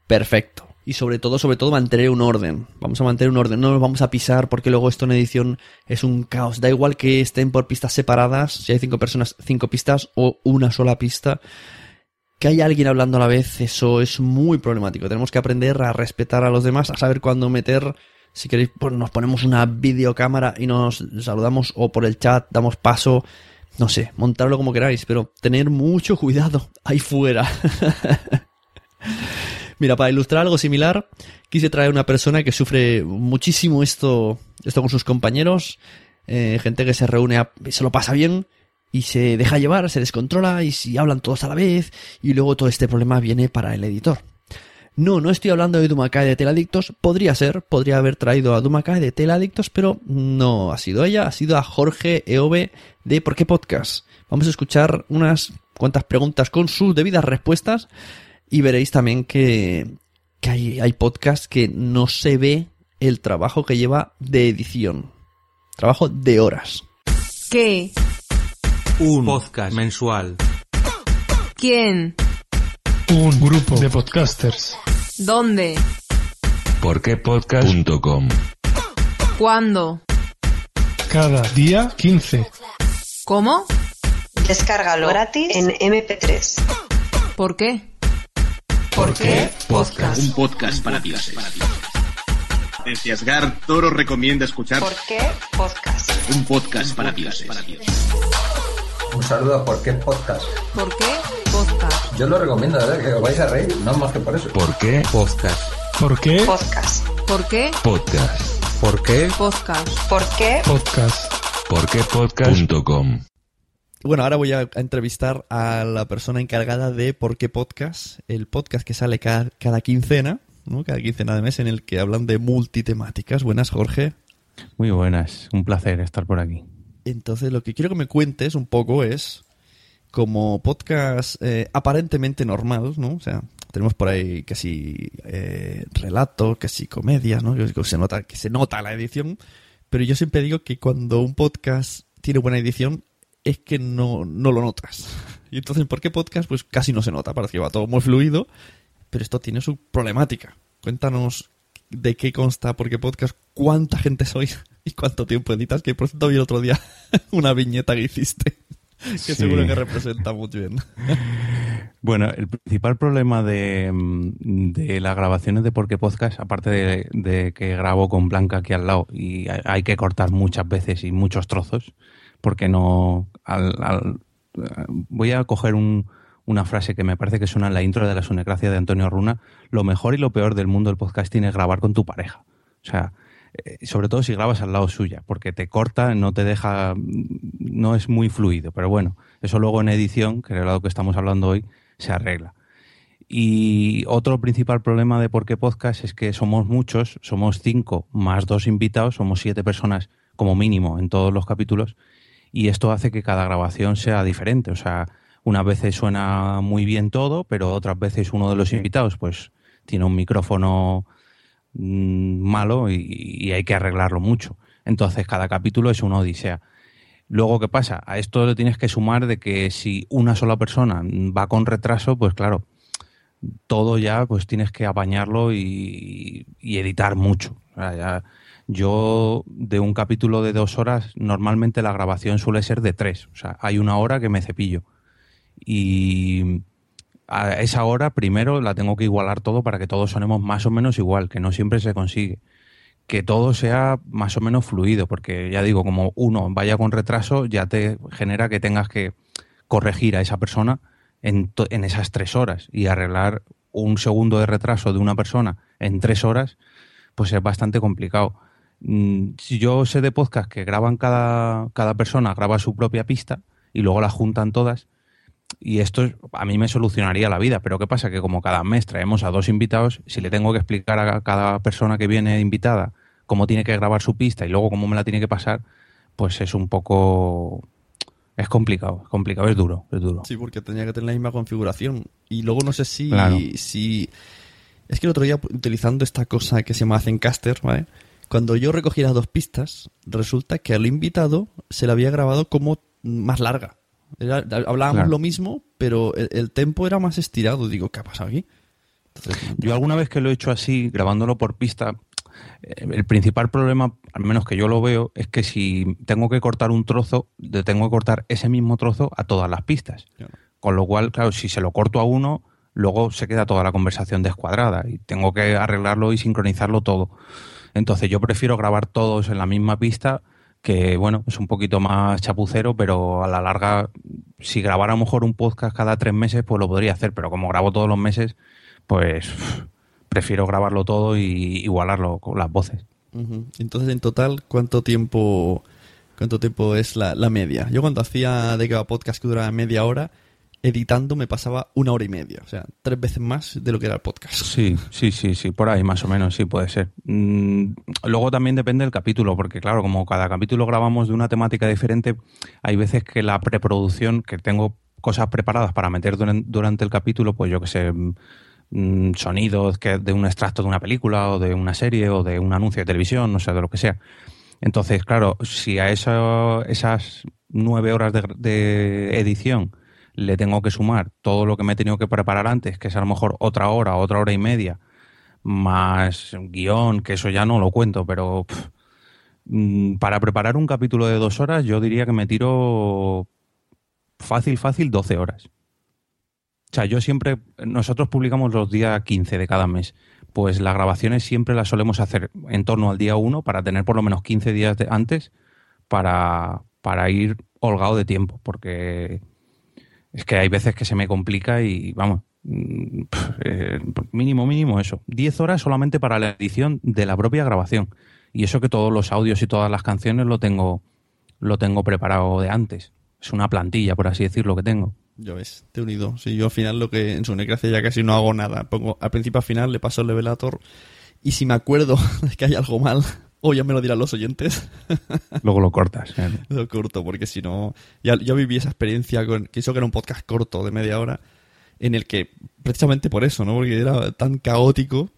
S1: perfecto. Y sobre todo, sobre todo, mantener un orden. Vamos a mantener un orden, no nos vamos a pisar porque luego esto en edición es un caos. Da igual que estén por pistas separadas, si hay cinco personas, cinco pistas o una sola pista. Que haya alguien hablando a la vez, eso es muy problemático. Tenemos que aprender a respetar a los demás, a saber cuándo meter si queréis, pues nos ponemos una videocámara y nos saludamos o por el chat damos paso. No sé, montarlo como queráis, pero tener mucho cuidado ahí fuera. Mira, para ilustrar algo similar, quise traer una persona que sufre muchísimo esto, esto con sus compañeros, eh, gente que se reúne, se lo pasa bien y se deja llevar, se descontrola y si hablan todos a la vez y luego todo este problema viene para el editor. No, no estoy hablando de Dumacae de Teladictos, podría ser, podría haber traído a Dumacae de Teladictos, pero no ha sido ella, ha sido a Jorge Eove de Por qué Podcast. Vamos a escuchar unas cuantas preguntas con sus debidas respuestas y veréis también que, hay, hay podcasts que no se ve el trabajo que lleva de edición. Trabajo de horas. ¿Qué?
S5: Un podcast mensual.
S6: ¿Quién? Un grupo de podcasters. ¿Dónde?
S7: ¿Por qué podcast.com?
S8: ¿Cuándo? Cada día 15. ¿Cómo?
S9: Descárgalo gratis en MP3. ¿Por qué?
S10: ¿Por qué? Podcast. Un podcast para ti.
S11: para Toro recomienda escuchar
S12: ¿Por qué? Podcast. Un podcast para ti.
S13: Un saludo a ¿Por qué? Podcast.
S14: ¿Por qué? Podcast.
S15: Yo lo recomiendo, a verdad, que lo vais a reír, no más que por eso.
S16: ¿Por qué? Podcast.
S17: ¿Por qué? Podcast.
S18: ¿Por qué? Podcast.
S19: ¿Por qué? Podcast.
S20: ¿Por qué? Podcast.
S21: ¿Por qué podcast.com?
S1: Bueno, ahora voy a entrevistar a la persona encargada de Por qué Podcast, el podcast que sale cada, quincena, ¿no? cada quincena de mes, en el que hablan de multitemáticas. Buenas, Jorge.
S22: Muy buenas, un placer estar por aquí.
S1: Entonces, lo que quiero que me cuentes un poco es, como podcast eh, aparentemente normal, ¿no? O sea, tenemos por ahí casi eh, relatos, casi comedia, ¿no? se nota, que se nota la edición, pero yo siempre digo que cuando un podcast tiene buena edición, es que no, lo notas. Y entonces, ¿por qué podcast? Pues casi no se nota, parece que va todo muy fluido, pero esto tiene su problemática. Cuéntanos de qué consta, por qué podcast, cuánta gente sois y cuánto tiempo editas, que por cierto vi el otro día una viñeta que hiciste, que seguro que representa muy bien.
S22: Bueno, el principal problema de, mm, las grabaciones de Porque Podcast, aparte de, de, que grabo con Blanca aquí al lado y hay que cortar muchas veces y muchos trozos, porque no... voy a coger una frase que me parece que suena en la intro de la sunecracia de Antonio Runa, lo mejor y lo peor del mundo del podcasting es grabar con tu pareja. O sea, eh, sobre todo si grabas al lado suya, porque te corta, no te deja, no es muy fluido, pero bueno, eso luego en edición, que es lado que estamos hablando hoy, se arregla. Y otro principal problema de por qué podcast es que somos muchos, somos cinco más dos invitados, somos siete personas como mínimo en todos los capítulos, y esto hace que cada grabación sea diferente. O sea, unas veces suena muy bien todo, pero otras veces uno de los invitados pues tiene un micrófono mm, malo y, hay que arreglarlo mucho. Entonces cada capítulo es una odisea. Luego, ¿qué pasa? A esto le tienes que sumar de que si una sola persona va con retraso, pues claro, todo ya pues tienes que apañarlo y, y editar mucho. Yo de un capítulo de dos horas, normalmente la grabación suele ser de tres, o sea, hay una hora que me cepillo. Y a esa hora primero la tengo que igualar todo para que todos sonemos más o menos igual, que no siempre se consigue. Que todo sea más o menos fluido, porque ya digo, como uno vaya con retraso, ya te genera que tengas que corregir a esa persona en, en esas tres horas y arreglar un segundo de retraso de una persona en tres horas, pues es bastante complicado. Mm, si yo sé de podcast que graban cada, cada persona, graba su propia pista y luego la juntan todas. Y esto a mí me solucionaría la vida, pero ¿qué pasa? Que como cada mes traemos a dos invitados, si le tengo que explicar a cada persona que viene invitada cómo tiene que grabar su pista y luego cómo me la tiene que pasar, pues es un poco... Es complicado, es complicado, es duro, es duro.
S1: Sí, porque tenía que tener la misma configuración. Y luego no sé si... si... Es que el otro día, utilizando esta cosa que se llama Zencaster, ¿vale? Cuando yo recogí las dos pistas, resulta que al invitado se la había grabado como más larga. hablábamos lo mismo, pero el, tempo era más estirado. Digo, ¿qué ha pasado aquí?
S22: yo alguna vez que lo he hecho así, grabándolo por pista, eh, el principal problema, al menos que yo lo veo, es que si tengo que cortar un trozo, tengo que cortar ese mismo trozo a todas las pistas. Con lo cual, claro, si se lo corto a uno, luego se queda toda la conversación descuadrada y tengo que arreglarlo y sincronizarlo todo. Entonces yo prefiero grabar todos en la misma pista, que bueno, es un poquito más chapucero, pero a la larga, si grabara a lo mejor un podcast cada tres meses, pues lo podría hacer, pero como grabo todos los meses, pues prefiero grabarlo todo y igualarlo con las voces.
S1: Entonces, en total, ¿cuánto tiempo, cuánto tiempo es la, media? Yo cuando hacía de cada podcast que duraba media hora, editando me pasaba una hora y media, o sea, tres veces más de lo que era el podcast.
S22: Sí, sí, sí, sí, por ahí más o menos, sí, puede ser. Mm, luego también depende del capítulo, porque claro, como cada capítulo grabamos de una temática diferente, hay veces que la preproducción, que tengo cosas preparadas para meter durante el capítulo, pues yo que sé, mm, mm, sonidos que de un extracto de una película o de una serie o de un anuncio de televisión, no sé, sea, de lo que sea. Entonces, claro, si a eso, esas nueve horas de, de edición le tengo que sumar todo lo que me he tenido que preparar antes, que es a lo mejor otra hora, otra hora y media, más guión, que eso ya no lo cuento, pero mm, para preparar un capítulo de dos horas yo diría que me tiro fácil, fácil 12 horas. O sea, yo siempre, nosotros publicamos los días 15 de cada mes, pues las grabaciones siempre las solemos hacer en torno al día 1 para tener por lo menos 15 días de antes para, para ir holgado de tiempo, porque es que hay veces que se me complica y vamos, mm, eh, mínimo, mínimo eso. Diez horas solamente para la edición de la propia grabación. Y eso que todos los audios y todas las canciones lo tengo, lo tengo preparado de antes. Es una plantilla, por así decirlo, que tengo.
S1: yo ves, te unido. sí, yo al final lo que en su necracia ya casi no hago nada. Pongo al principio al final, le paso el levelator y si me acuerdo de que hay algo mal, o oh, ya me lo dirán los oyentes.
S22: Luego lo cortas.
S1: Lo corto, porque si no. yo viví esa experiencia con. Que eso que era un podcast corto de media hora. En el que, precisamente por eso, ¿no? Porque era tan caótico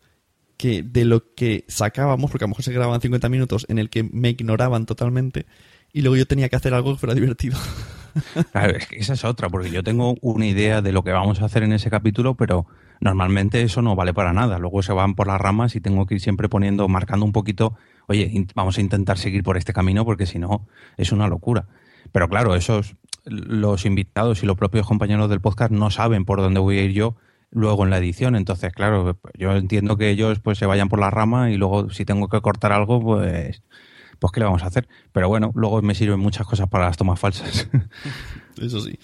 S1: que de lo que sacábamos, porque a lo mejor se grababan 50 minutos, en el que me ignoraban totalmente. Y luego yo tenía que hacer algo
S22: que
S1: fuera divertido.
S22: Claro, es que esa es otra, porque yo tengo una idea de lo que vamos a hacer en ese capítulo, pero normalmente eso no vale para nada. Luego se van por las ramas y tengo que ir siempre poniendo, marcando un poquito oye, vamos a intentar seguir por este camino porque si no es una locura. Pero claro, esos los invitados y los propios compañeros del podcast no saben por dónde voy a ir yo luego en la edición. Entonces, claro, yo entiendo que ellos pues se vayan por la rama y luego si tengo que cortar algo, pues pues qué le vamos a hacer. Pero bueno, luego me sirven muchas cosas para las tomas falsas.
S1: Eso sí.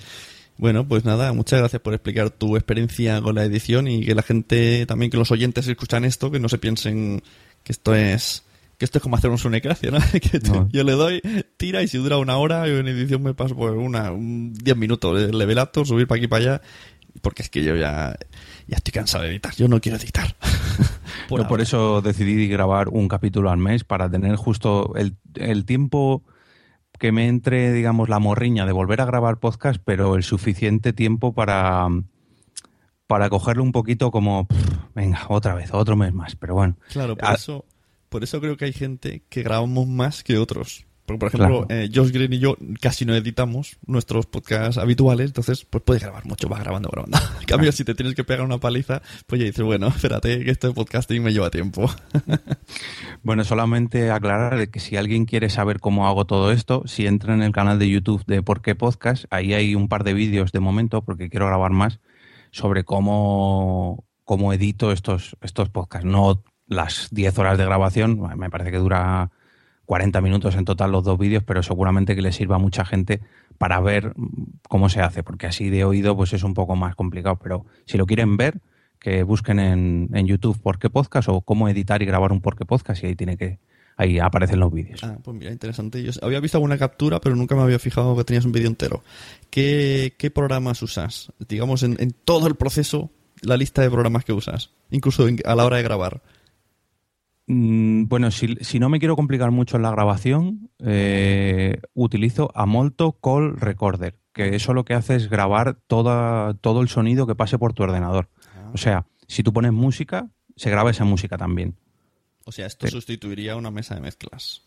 S1: Bueno, pues nada, muchas gracias por explicar tu experiencia con la edición y que la gente, también que los oyentes escuchan esto, que no se piensen que esto es que esto es como hacer un sunecracia, ¿no? Yo le doy, tira y si dura una hora, yo en edición me paso por una, un 10 minutos, de level up, subir para aquí para allá, porque es que yo ya, ya estoy cansado de editar, yo no quiero editar.
S22: por, por eso decidí grabar un capítulo al mes para tener justo el, tiempo que me entre, digamos, la morriña de volver a grabar podcast, pero el suficiente tiempo para, para cogerlo un poquito como, venga, otra vez, otro mes más, pero bueno.
S1: Claro, por ah, eso por eso creo que hay gente que grabamos más que otros. Porque, por ejemplo, eh, Josh Green y yo casi no editamos nuestros podcasts habituales, entonces pues puedes grabar mucho, más grabando, grabando. En cambio, si te tienes que pegar una paliza, pues ya dices, bueno, espérate, que este podcasting me lleva tiempo.
S22: bueno, solamente aclarar que si alguien quiere saber cómo hago todo esto, si entra en el canal de YouTube de Por qué Podcast, ahí hay un par de vídeos de momento, porque quiero grabar más, sobre cómo, cómo edito estos, estos podcasts. No las 10 horas de grabación, me parece que dura 40 minutos en total los dos vídeos, pero seguramente que le sirva a mucha gente para ver cómo se hace, porque así de oído pues es un poco más complicado, pero si lo quieren ver, que busquen en, en YouTube por qué podcast o cómo editar y grabar un por qué podcast y ahí tiene que ahí aparecen los vídeos.
S1: Ah, pues mira, interesante. Yo había visto alguna captura, pero nunca me había fijado que tenías un vídeo entero. ¿Qué, ¿Qué, programas usas? Digamos, en, en, todo el proceso, la lista de programas que usas, incluso a la hora de grabar.
S22: Mm, bueno, si, no me quiero complicar mucho en la grabación, eh, utilizo Amolto Call Recorder, que eso lo que hace es grabar todo el sonido que pase por tu ordenador. Ah. O sea, si tú pones música, se graba esa música también.
S1: O sea, esto sustituiría una mesa de mezclas.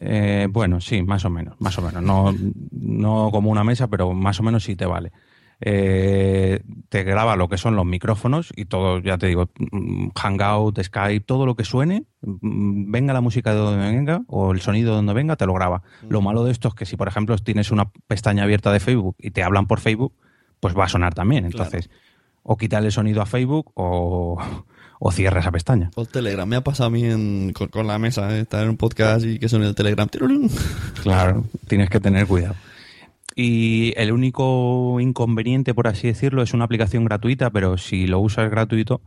S22: Eh, bueno, sí, más o menos, más o menos. No, no como una mesa, pero más o menos sí te vale. Eh, te graba lo que son los micrófonos y todo, ya te digo, mm, Hangout, Skype, todo lo que suene, mm, venga la música de donde venga o el sonido de donde venga, te lo graba. Lo malo de esto es que si, por ejemplo, tienes una pestaña abierta de Facebook y te hablan por Facebook, pues va a sonar también. Entonces, o quitar el sonido a Facebook o, o cierra esa pestaña. Por
S1: Telegram, me ha pasado a mí con, la mesa, ¿eh? estar en un podcast y que suene el Telegram.
S22: Claro, tienes que tener cuidado y el único inconveniente, por así decirlo, es una aplicación gratuita, pero si lo usas gratuito,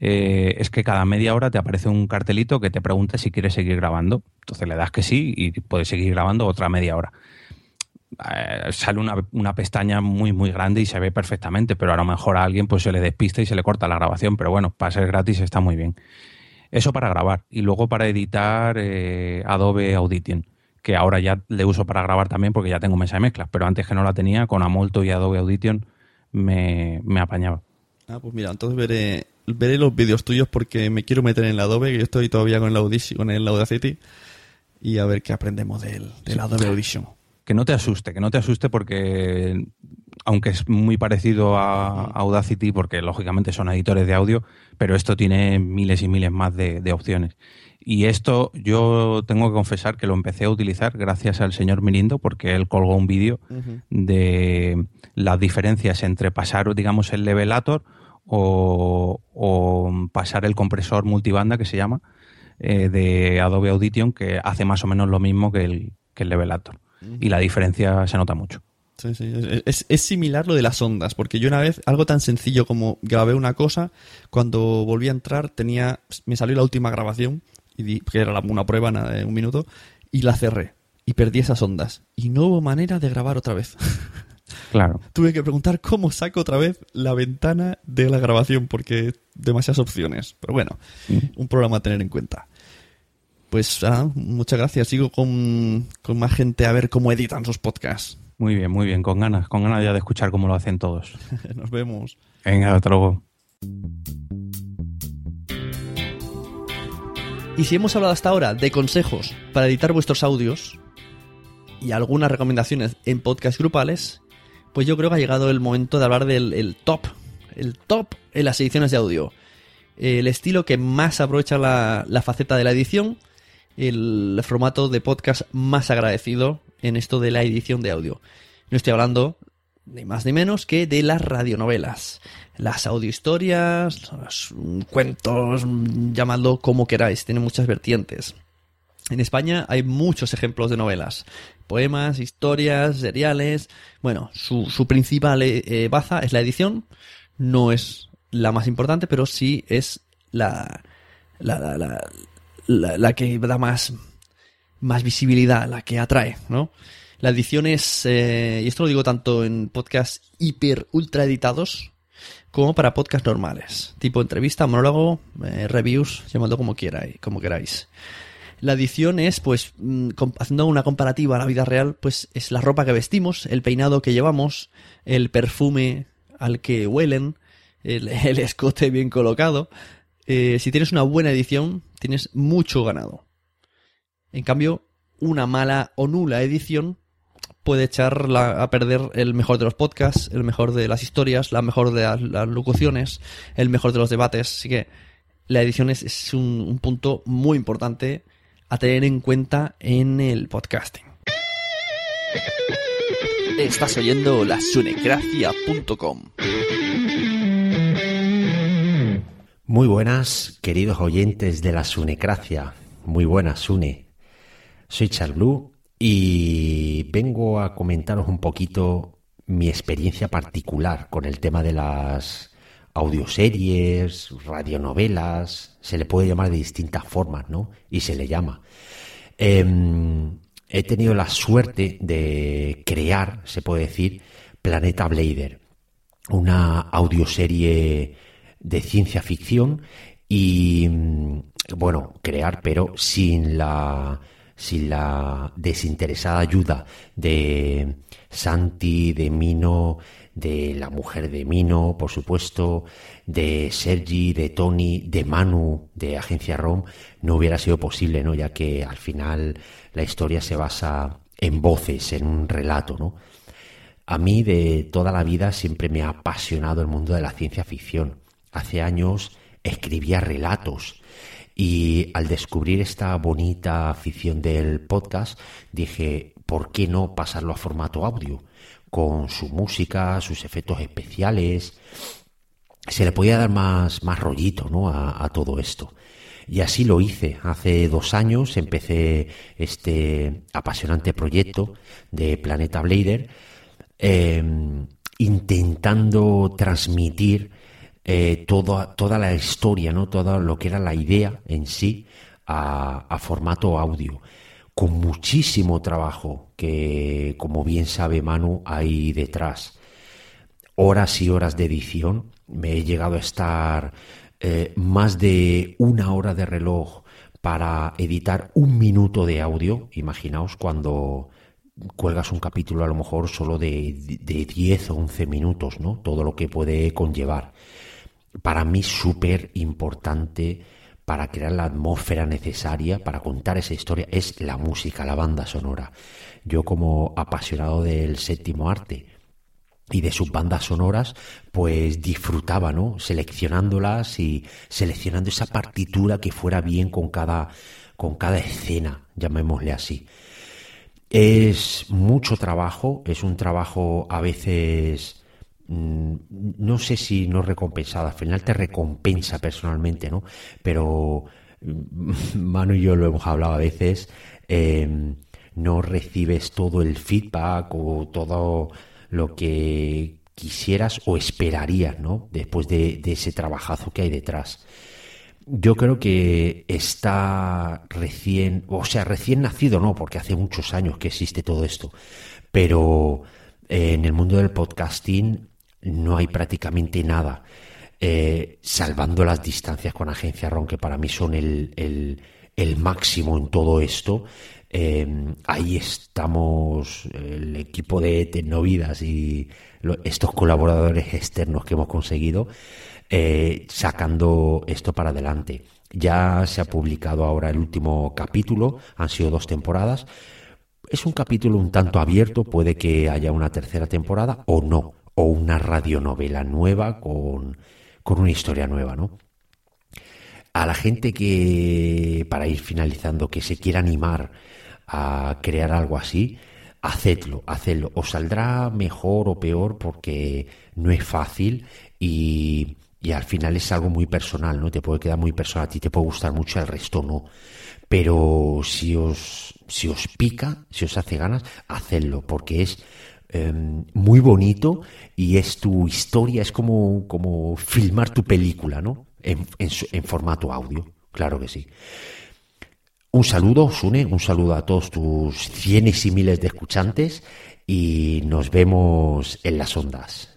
S22: eh, es que cada media hora te aparece un cartelito que te pregunta si quieres seguir grabando. Entonces le das que sí y puedes seguir grabando otra media hora. Eh, sale una, pestaña muy muy grande y se ve perfectamente, pero a lo mejor a alguien pues se le despista y se le corta la grabación, pero bueno, para ser gratis está muy bien. Eso para grabar y luego para editar eh, Adobe Audition que ahora ya le uso para grabar también porque ya tengo mesa de mezclas, pero antes que no la tenía, con Amolto y Adobe Audition me, me apañaba.
S1: Ah, pues mira, entonces veré, veré los vídeos tuyos porque me quiero meter en la Adobe, que yo estoy todavía con el Audacity, y a ver qué aprendemos del, Adobe Audition.
S22: Que no te asuste, que no te asuste porque, aunque es muy parecido a, Audacity, porque lógicamente son editores de audio, pero esto tiene miles y miles más de opciones. Y esto yo tengo que confesar que lo empecé a utilizar gracias al señor Mirindo porque él colgó un vídeo de las diferencias entre pasar, digamos, el levelator o, pasar el compresor multibanda que se llama eh, de Adobe Audition que hace más o menos lo mismo que el, que el levelator. Y la diferencia se nota mucho.
S1: Sí, sí. Es, es, similar lo de las ondas, porque yo una vez, algo tan sencillo como grabé una cosa, cuando volví a entrar tenía, me salió la última grabación que era una prueba de un minuto, y la cerré. Y perdí esas ondas. Y no hubo manera de grabar otra vez.
S22: Claro.
S1: Tuve que preguntar cómo saco otra vez la ventana de la grabación, porque demasiadas opciones. Pero bueno, mm. un programa a tener en cuenta. Pues muchas gracias. Sigo con, más gente a ver cómo editan sus podcasts.
S22: Muy bien, muy bien. Con ganas, con ganas ya de escuchar cómo lo hacen todos.
S1: Nos vemos.
S22: Venga, hasta luego.
S1: Y si hemos hablado hasta ahora de consejos para editar vuestros audios y algunas recomendaciones en podcast grupales, pues yo creo que ha llegado el momento de hablar del top, el top en las ediciones de audio. El estilo que más aprovecha la, la faceta de la edición, el formato de podcast más agradecido en esto de la edición de audio. No estoy hablando ni más ni menos que de las radionovelas las audiohistorias, los cuentos, llamadlo como queráis, tiene muchas vertientes. En España hay muchos ejemplos de novelas, poemas, historias, seriales. Bueno, su, principal eh, baza es la edición, no es la más importante, pero sí es la, la, la, que da más, más visibilidad, la que atrae, ¿no? La edición es, eh, y esto lo digo tanto en podcasts hiper ultra editados, como para podcasts normales, tipo entrevista, monólogo, eh, reviews, llamadlo como, queráis, como queráis. La edición es, pues, mm, haciendo una comparativa a la vida real, pues es la ropa que vestimos, el peinado que llevamos, el perfume al que huelen, el, escote bien colocado. Eh, si tienes una buena edición, tienes mucho ganado. En cambio, una mala o nula edición puede echar a perder el mejor de los podcasts, el mejor de las historias, la mejor de las, locuciones, el mejor de los debates. Así que la edición es, un, punto muy importante a tener en cuenta en el podcasting. Estás oyendo la sunecracia.com.
S23: Muy buenas, queridos oyentes de la Sunecracia. Muy buenas, Sune. Soy Blue y vengo a comentaros un poquito mi experiencia particular con el tema de las audioseries, radionovelas, se le puede llamar de distintas formas, ¿no? Y se le llama. Em, he tenido la suerte de crear, se puede decir, Planeta Blader, una audioserie de ciencia ficción y, mm, bueno, crear, pero sin la sin la desinteresada ayuda de Santi, de Mino, de la mujer de Mino, por supuesto, de Sergi, de Tony, de Manu, de Agencia ROM, no hubiera sido posible, ¿no? Ya que al final la historia se basa en voces, en un relato, ¿no? A mí de toda la vida siempre me ha apasionado el mundo de la ciencia ficción. Hace años escribía relatos y al descubrir esta bonita afición del podcast, dije, ¿por qué no pasarlo a formato audio? Con su música, sus efectos especiales. Se le podía dar más, más rollito ¿no? a, todo esto. Y así lo hice. Hace dos años empecé este apasionante proyecto de Planeta Blader, em, intentando transmitir eh, toda, toda la historia, ¿no? todo lo que era la idea en sí a, formato audio, con muchísimo trabajo que, como bien sabe Manu, hay detrás. Horas y horas de edición. Me he llegado a estar eh, más de una hora de reloj para editar un minuto de audio. Imaginaos cuando cuelgas un capítulo a lo mejor solo de, de 10 o 11 minutos, ¿no? Todo lo que puede conllevar para mí súper importante para crear la atmósfera necesaria para contar esa historia es la música, la banda sonora. Yo como apasionado del séptimo arte y de sus bandas sonoras, pues disfrutaba, ¿no? Seleccionándolas y seleccionando esa partitura que fuera bien con cada, con cada escena, llamémosle así. Es mucho trabajo, es un trabajo a veces Mm, no sé si no recompensada. al final te recompensa personalmente, ¿no? Pero mm, Manu y yo lo hemos hablado a veces, em, no recibes todo el feedback o todo lo que quisieras o esperarías, ¿no? Después de, de ese trabajazo que hay detrás. Yo creo que está recién, o sea, recién nacido, ¿no? Porque hace muchos años que existe todo esto, pero eh, en el mundo del podcasting no hay prácticamente nada, eh, salvando las distancias con Agencia RON, que para mí son el, máximo en todo esto. Em, ahí estamos el equipo de Tecnovidas y estos colaboradores externos que hemos conseguido eh, sacando esto para adelante. Ya se ha publicado ahora el último capítulo, han sido dos temporadas. Es un capítulo un tanto abierto, puede que haya una tercera temporada o no o una radionovela nueva con, una historia nueva, ¿no? A la gente que, para ir finalizando, que se quiera animar a crear algo así, hacedlo, hacedlo. Os saldrá mejor o peor porque no es fácil y, al final es algo muy personal, ¿no? Te puede quedar muy personal, a ti te puede gustar mucho, el resto no. Pero si os, si os pica, si os hace ganas, hacedlo porque es Em, muy bonito y es tu historia, es como, como filmar tu película, ¿no? En, formato audio, claro que sí. Un saludo, Sune, un saludo a todos tus cienes y miles de escuchantes y nos vemos en las
S24: ondas.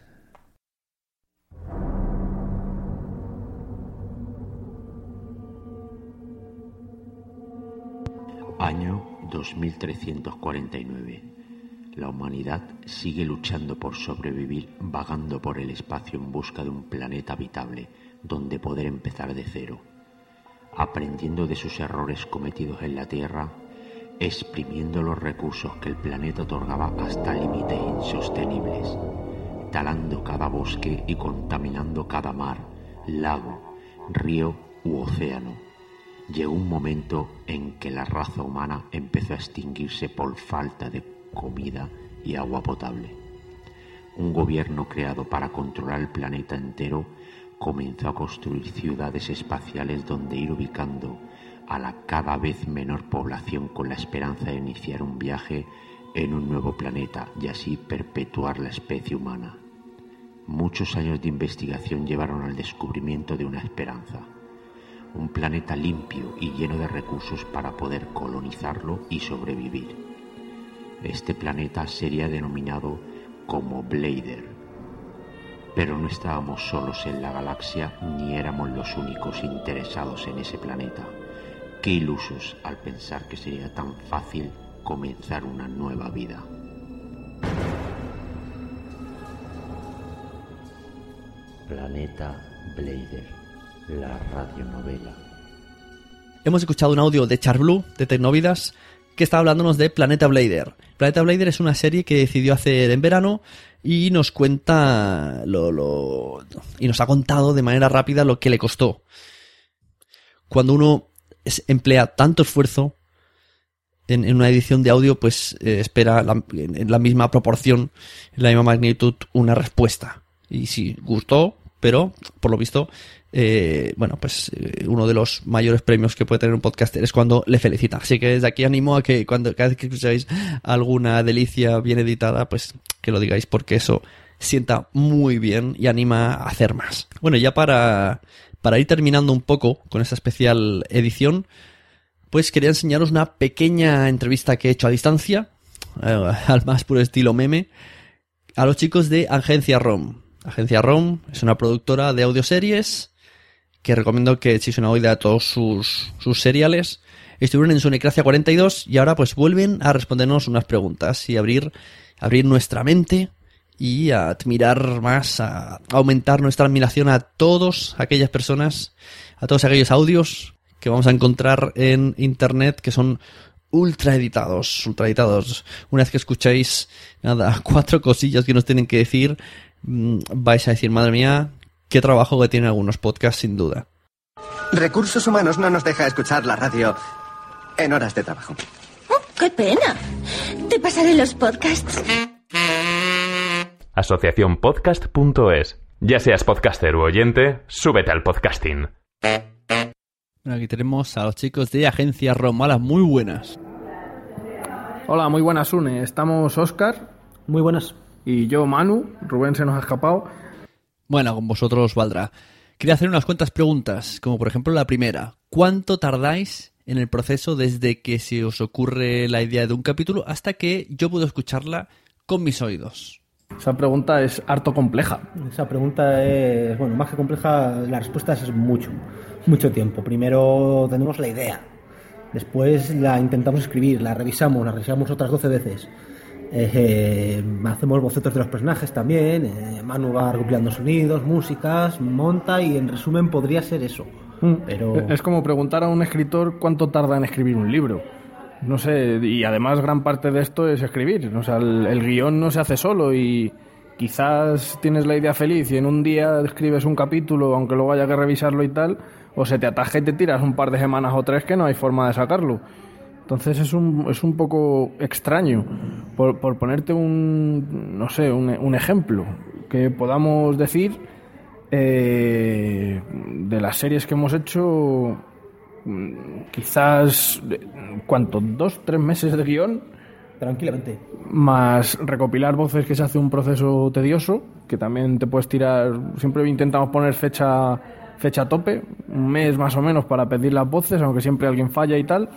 S24: Año 2349 la humanidad sigue luchando por sobrevivir vagando por el espacio en busca de un planeta habitable donde poder empezar de cero, aprendiendo de sus errores cometidos en la Tierra, exprimiendo los recursos que el planeta otorgaba hasta límites insostenibles, talando cada bosque y contaminando cada mar, lago, río u océano. Llegó un momento en que la raza humana empezó a extinguirse por falta de comida y agua potable. Un gobierno creado para controlar el planeta entero comenzó a construir ciudades espaciales donde ir ubicando a la cada vez menor población con la esperanza de iniciar un viaje en un nuevo planeta y así perpetuar la especie humana. Muchos años de investigación llevaron al descubrimiento de una esperanza, un planeta limpio y lleno de recursos para poder colonizarlo y sobrevivir este planeta sería denominado como Blader. Pero no estábamos solos en la galaxia ni éramos los únicos interesados en ese planeta. Qué ilusos al pensar que sería tan fácil comenzar una nueva vida.
S25: Planeta Blader, la radionovela.
S1: Hemos escuchado un audio de Blue de Tecnovidas, que está hablándonos de Planeta Blader. Planeta Blader es una serie que decidió hacer en verano y nos cuenta lo, y nos ha contado de manera rápida lo que le costó. Cuando uno emplea tanto esfuerzo en, una edición de audio, pues eh, espera en la misma proporción, en la misma magnitud, una respuesta. Y si gustó, pero por lo visto, eh, bueno, pues eh, uno de los mayores premios que puede tener un podcaster es cuando le felicita. Así que desde aquí animo a que cuando cada vez que escucháis alguna delicia bien editada, pues que lo digáis porque eso sienta muy bien y anima a hacer más. Bueno, ya para, ir terminando un poco con esta especial edición, pues quería enseñaros una pequeña entrevista que he hecho a distancia, eh, al más puro estilo meme, a los chicos de Agencia ROM. Agencia ROM es una productora de audioseries que recomiendo que una oída a todos sus, sus seriales. Estuvieron en Sunecracia 42 y ahora pues vuelven a respondernos unas preguntas y abrir, abrir nuestra mente y a admirar más, a aumentar nuestra admiración a todas aquellas personas, a todos aquellos audios que vamos a encontrar en internet que son ultra editados, ultra editados. Una vez que escucháis, nada, cuatro cosillas que nos tienen que decir, Mm, vais a decir, madre mía, qué trabajo que tienen algunos podcasts sin duda.
S26: Recursos Humanos no nos deja escuchar la radio en horas de trabajo.
S27: Oh, ¡Qué pena! Te pasaré los podcasts.
S28: Asociaciónpodcast.es. Ya seas podcaster u oyente, súbete al podcasting.
S1: aquí tenemos a los chicos de Agencia Romala. muy buenas.
S29: Hola, muy buenas, Une. Estamos Oscar.
S1: Muy buenas
S29: y yo, Manu. Rubén se nos ha escapado.
S1: Bueno, con vosotros valdrá. Quería hacer unas cuantas preguntas, como por ejemplo la primera. ¿Cuánto tardáis en el proceso desde que se os ocurre la idea de un capítulo hasta que yo puedo escucharla con mis oídos?
S29: Esa pregunta es harto compleja.
S30: Esa pregunta es, bueno, más que compleja, la respuesta es mucho, mucho tiempo. Primero tenemos la idea, después la intentamos escribir, la revisamos, la revisamos otras 12 veces, eh, eh, hacemos bocetos de los personajes también. Eh, Manu va recopilando sonidos, músicas, monta y en resumen podría ser eso. Mm. Pero...
S29: Es como preguntar a un escritor cuánto tarda en escribir un libro. No sé, y además gran parte de esto es escribir. el, guión no se hace solo y quizás tienes la idea feliz y en un día escribes un capítulo, aunque luego haya que revisarlo y tal, o se te ataje y te tiras un par de semanas o tres que no hay forma de sacarlo. Entonces es un, es un poco extraño. Por, ponerte un, no sé, un, ejemplo que podamos decir eh, de las series que hemos hecho, mm, quizás, ¿cuánto? ¿Dos, tres meses de guión?
S30: Tranquilamente.
S29: Más recopilar voces que se hace un proceso tedioso, que también te puedes tirar, siempre intentamos poner fecha fecha tope, un mes más o menos para pedir las voces, aunque siempre alguien falla y tal.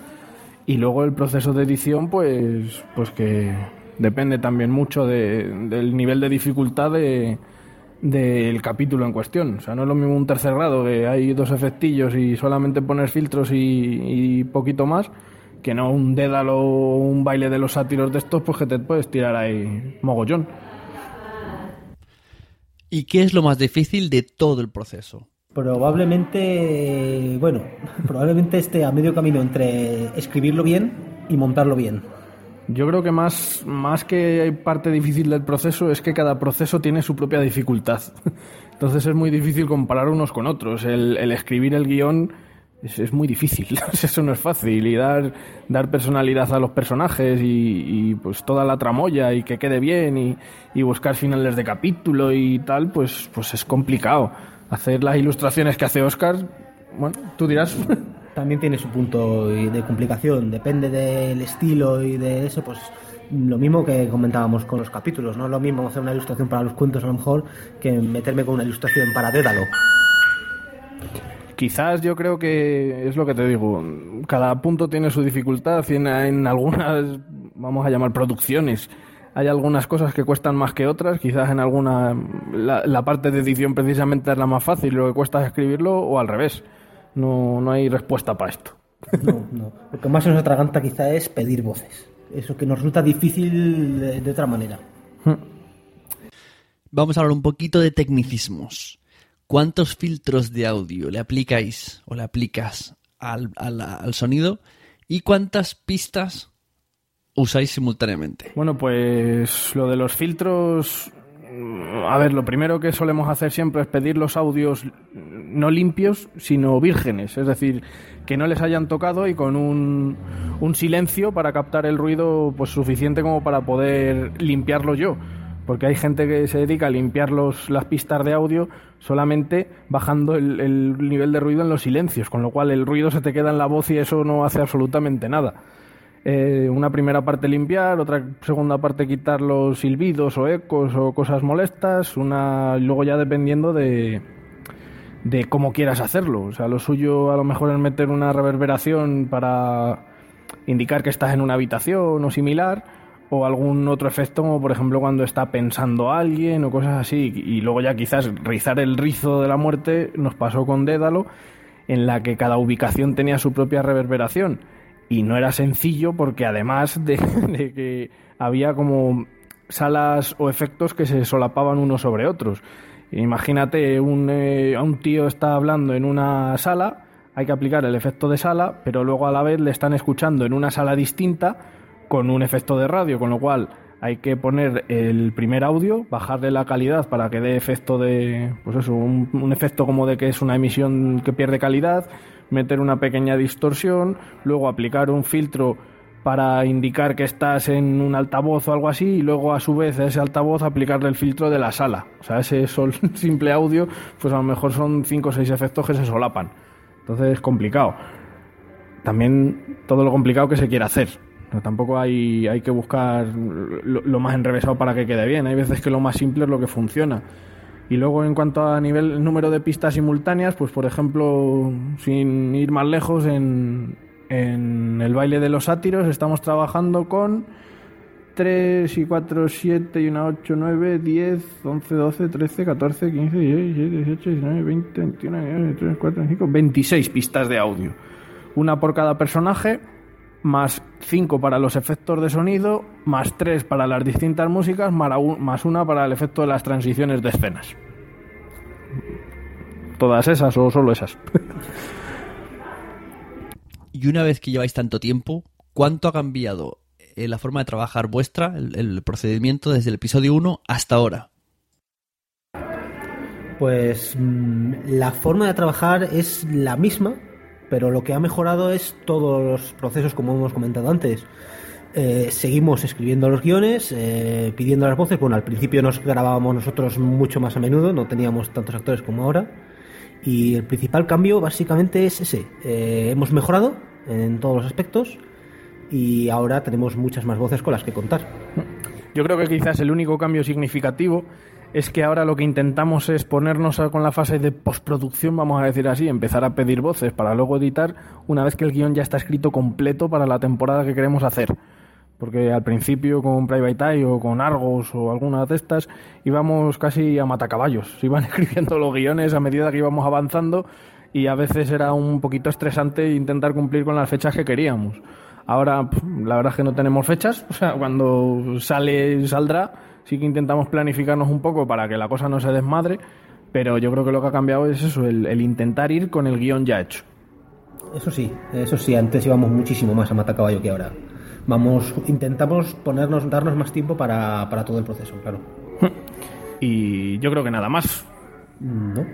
S29: Y luego el proceso de edición, pues, pues que depende también mucho del nivel de dificultad del capítulo en cuestión. O sea, no es lo mismo un tercer grado, que hay dos efectillos y solamente pones filtros y, y poquito más, que no un dédalo o un baile de los sátiros de estos, pues que te puedes tirar ahí mogollón.
S1: ¿Y qué es lo más difícil de todo el proceso?
S30: Probablemente, bueno, probablemente esté a medio camino entre escribirlo bien y montarlo bien.
S29: Yo creo que más, más que parte difícil del proceso es que cada proceso tiene su propia dificultad. Entonces es muy difícil comparar unos con otros. El, escribir el guión es, muy difícil, eso no es fácil. Y dar, dar personalidad a los personajes y, pues toda la tramoya y que quede bien y, y buscar finales de capítulo y tal, pues, pues es complicado hacer las ilustraciones que hace Oscar, bueno, tú dirás.
S30: También tiene su punto de complicación, depende del estilo y de eso, pues lo mismo que comentábamos con los capítulos, ¿no? Lo mismo hacer una ilustración para los cuentos a lo mejor que meterme con una ilustración para Dédalo.
S29: Quizás yo creo que es lo que te digo, cada punto tiene su dificultad, en, en algunas, vamos a llamar producciones, hay algunas cosas que cuestan más que otras, quizás en alguna la, parte de edición precisamente es la más fácil, lo que cuesta es escribirlo o al revés. No, hay respuesta para esto.
S30: No, no. Lo que más nos atraganta quizá es pedir voces. Eso que nos resulta difícil de, otra manera. Hmm.
S1: Vamos a hablar un poquito de tecnicismos. ¿Cuántos filtros de audio le aplicáis o le aplicas al sonido? ¿Y cuántas pistas usáis simultáneamente?
S29: Bueno, pues lo de los filtros a ver, lo primero que solemos hacer siempre es pedir los audios no limpios, sino vírgenes, es decir, que no les hayan tocado y con un, silencio para captar el ruido pues suficiente como para poder limpiarlo yo. Porque hay gente que se dedica a limpiar los, las pistas de audio solamente bajando el, el nivel de ruido en los silencios, con lo cual el ruido se te queda en la voz y eso no hace absolutamente nada. Eh, una primera parte limpiar, otra segunda parte quitar los silbidos o ecos o cosas molestas, una luego ya dependiendo de, de cómo quieras hacerlo. O sea, lo suyo a lo mejor es meter una reverberación para indicar que estás en una habitación o similar, o algún otro efecto, como por ejemplo cuando está pensando alguien o cosas así. Y luego ya quizás rizar el rizo de la muerte nos pasó con Dédalo, en la que cada ubicación tenía su propia reverberación y no era sencillo porque además de, que había como salas o efectos que se solapaban unos sobre otros. Imagínate, un, eh, un tío está hablando en una sala, hay que aplicar el efecto de sala, pero luego a la vez le están escuchando en una sala distinta con un efecto de radio, con lo cual hay que poner el primer audio, bajarle la calidad para que dé efecto de, pues eso, un efecto como de que es una emisión que pierde calidad, meter una pequeña distorsión, luego aplicar un filtro para indicar que estás en un altavoz o algo así, y luego a su vez a ese altavoz aplicarle el filtro de la sala. O sea, ese simple audio, pues a lo mejor son 5 o 6 efectos que se solapan. Entonces es complicado. También todo lo complicado que se quiere hacer. tampoco hay, hay que buscar lo más enrevesado para que quede bien. Hay veces que lo más simple es lo que funciona. Y luego en cuanto a nivel número de pistas simultáneas, pues por ejemplo, sin ir más lejos, en, en el baile de los sátiros estamos trabajando con 3 y 4, 7 y 1, 8, 9, 10, 11, 12, 13, 14, 15, 16, 18, 19, 20, 21, 22, 23, 4, 5, 26 pistas de audio. Una por cada personaje más 5 para los efectos de sonido, más 3 para las distintas músicas, más 1 para el efecto de las transiciones de escenas. ¿Todas esas o solo esas?
S1: y una vez que lleváis tanto tiempo, ¿cuánto ha cambiado eh, la forma de trabajar vuestra, el, procedimiento desde el episodio 1 hasta ahora?
S30: Pues mm, la forma de trabajar es la misma, pero lo que ha mejorado es todos los procesos como hemos comentado antes. Eh, seguimos escribiendo los guiones, eh, pidiendo las voces. Bueno, al principio nos grabábamos nosotros mucho más a menudo, no teníamos tantos actores como ahora. Y el principal cambio básicamente es ese. Eh, hemos mejorado en todos los aspectos y ahora tenemos muchas más voces con las que contar.
S29: Yo creo que quizás el único cambio significativo es que ahora lo que intentamos es ponernos con la fase de postproducción, vamos a decir así, empezar a pedir voces para luego editar una vez que el guión ya está escrito completo para la temporada que queremos hacer. Porque al principio con Private Eye o con Argos o alguna de estas íbamos casi a matacaballos. Se iban escribiendo los guiones a medida que íbamos avanzando y a veces era un poquito estresante intentar cumplir con las fechas que queríamos. Ahora, la verdad es que no tenemos fechas, o sea, cuando sale, saldrá sí que intentamos planificarnos un poco para que la cosa no se desmadre, pero yo creo que lo que ha cambiado es eso, el, intentar ir con el guión ya hecho.
S30: Eso sí, eso sí, antes íbamos muchísimo más a mata caballo que ahora. Vamos, intentamos ponernos, darnos más tiempo para, para todo el proceso, claro.
S29: Y yo creo que nada más.
S30: No,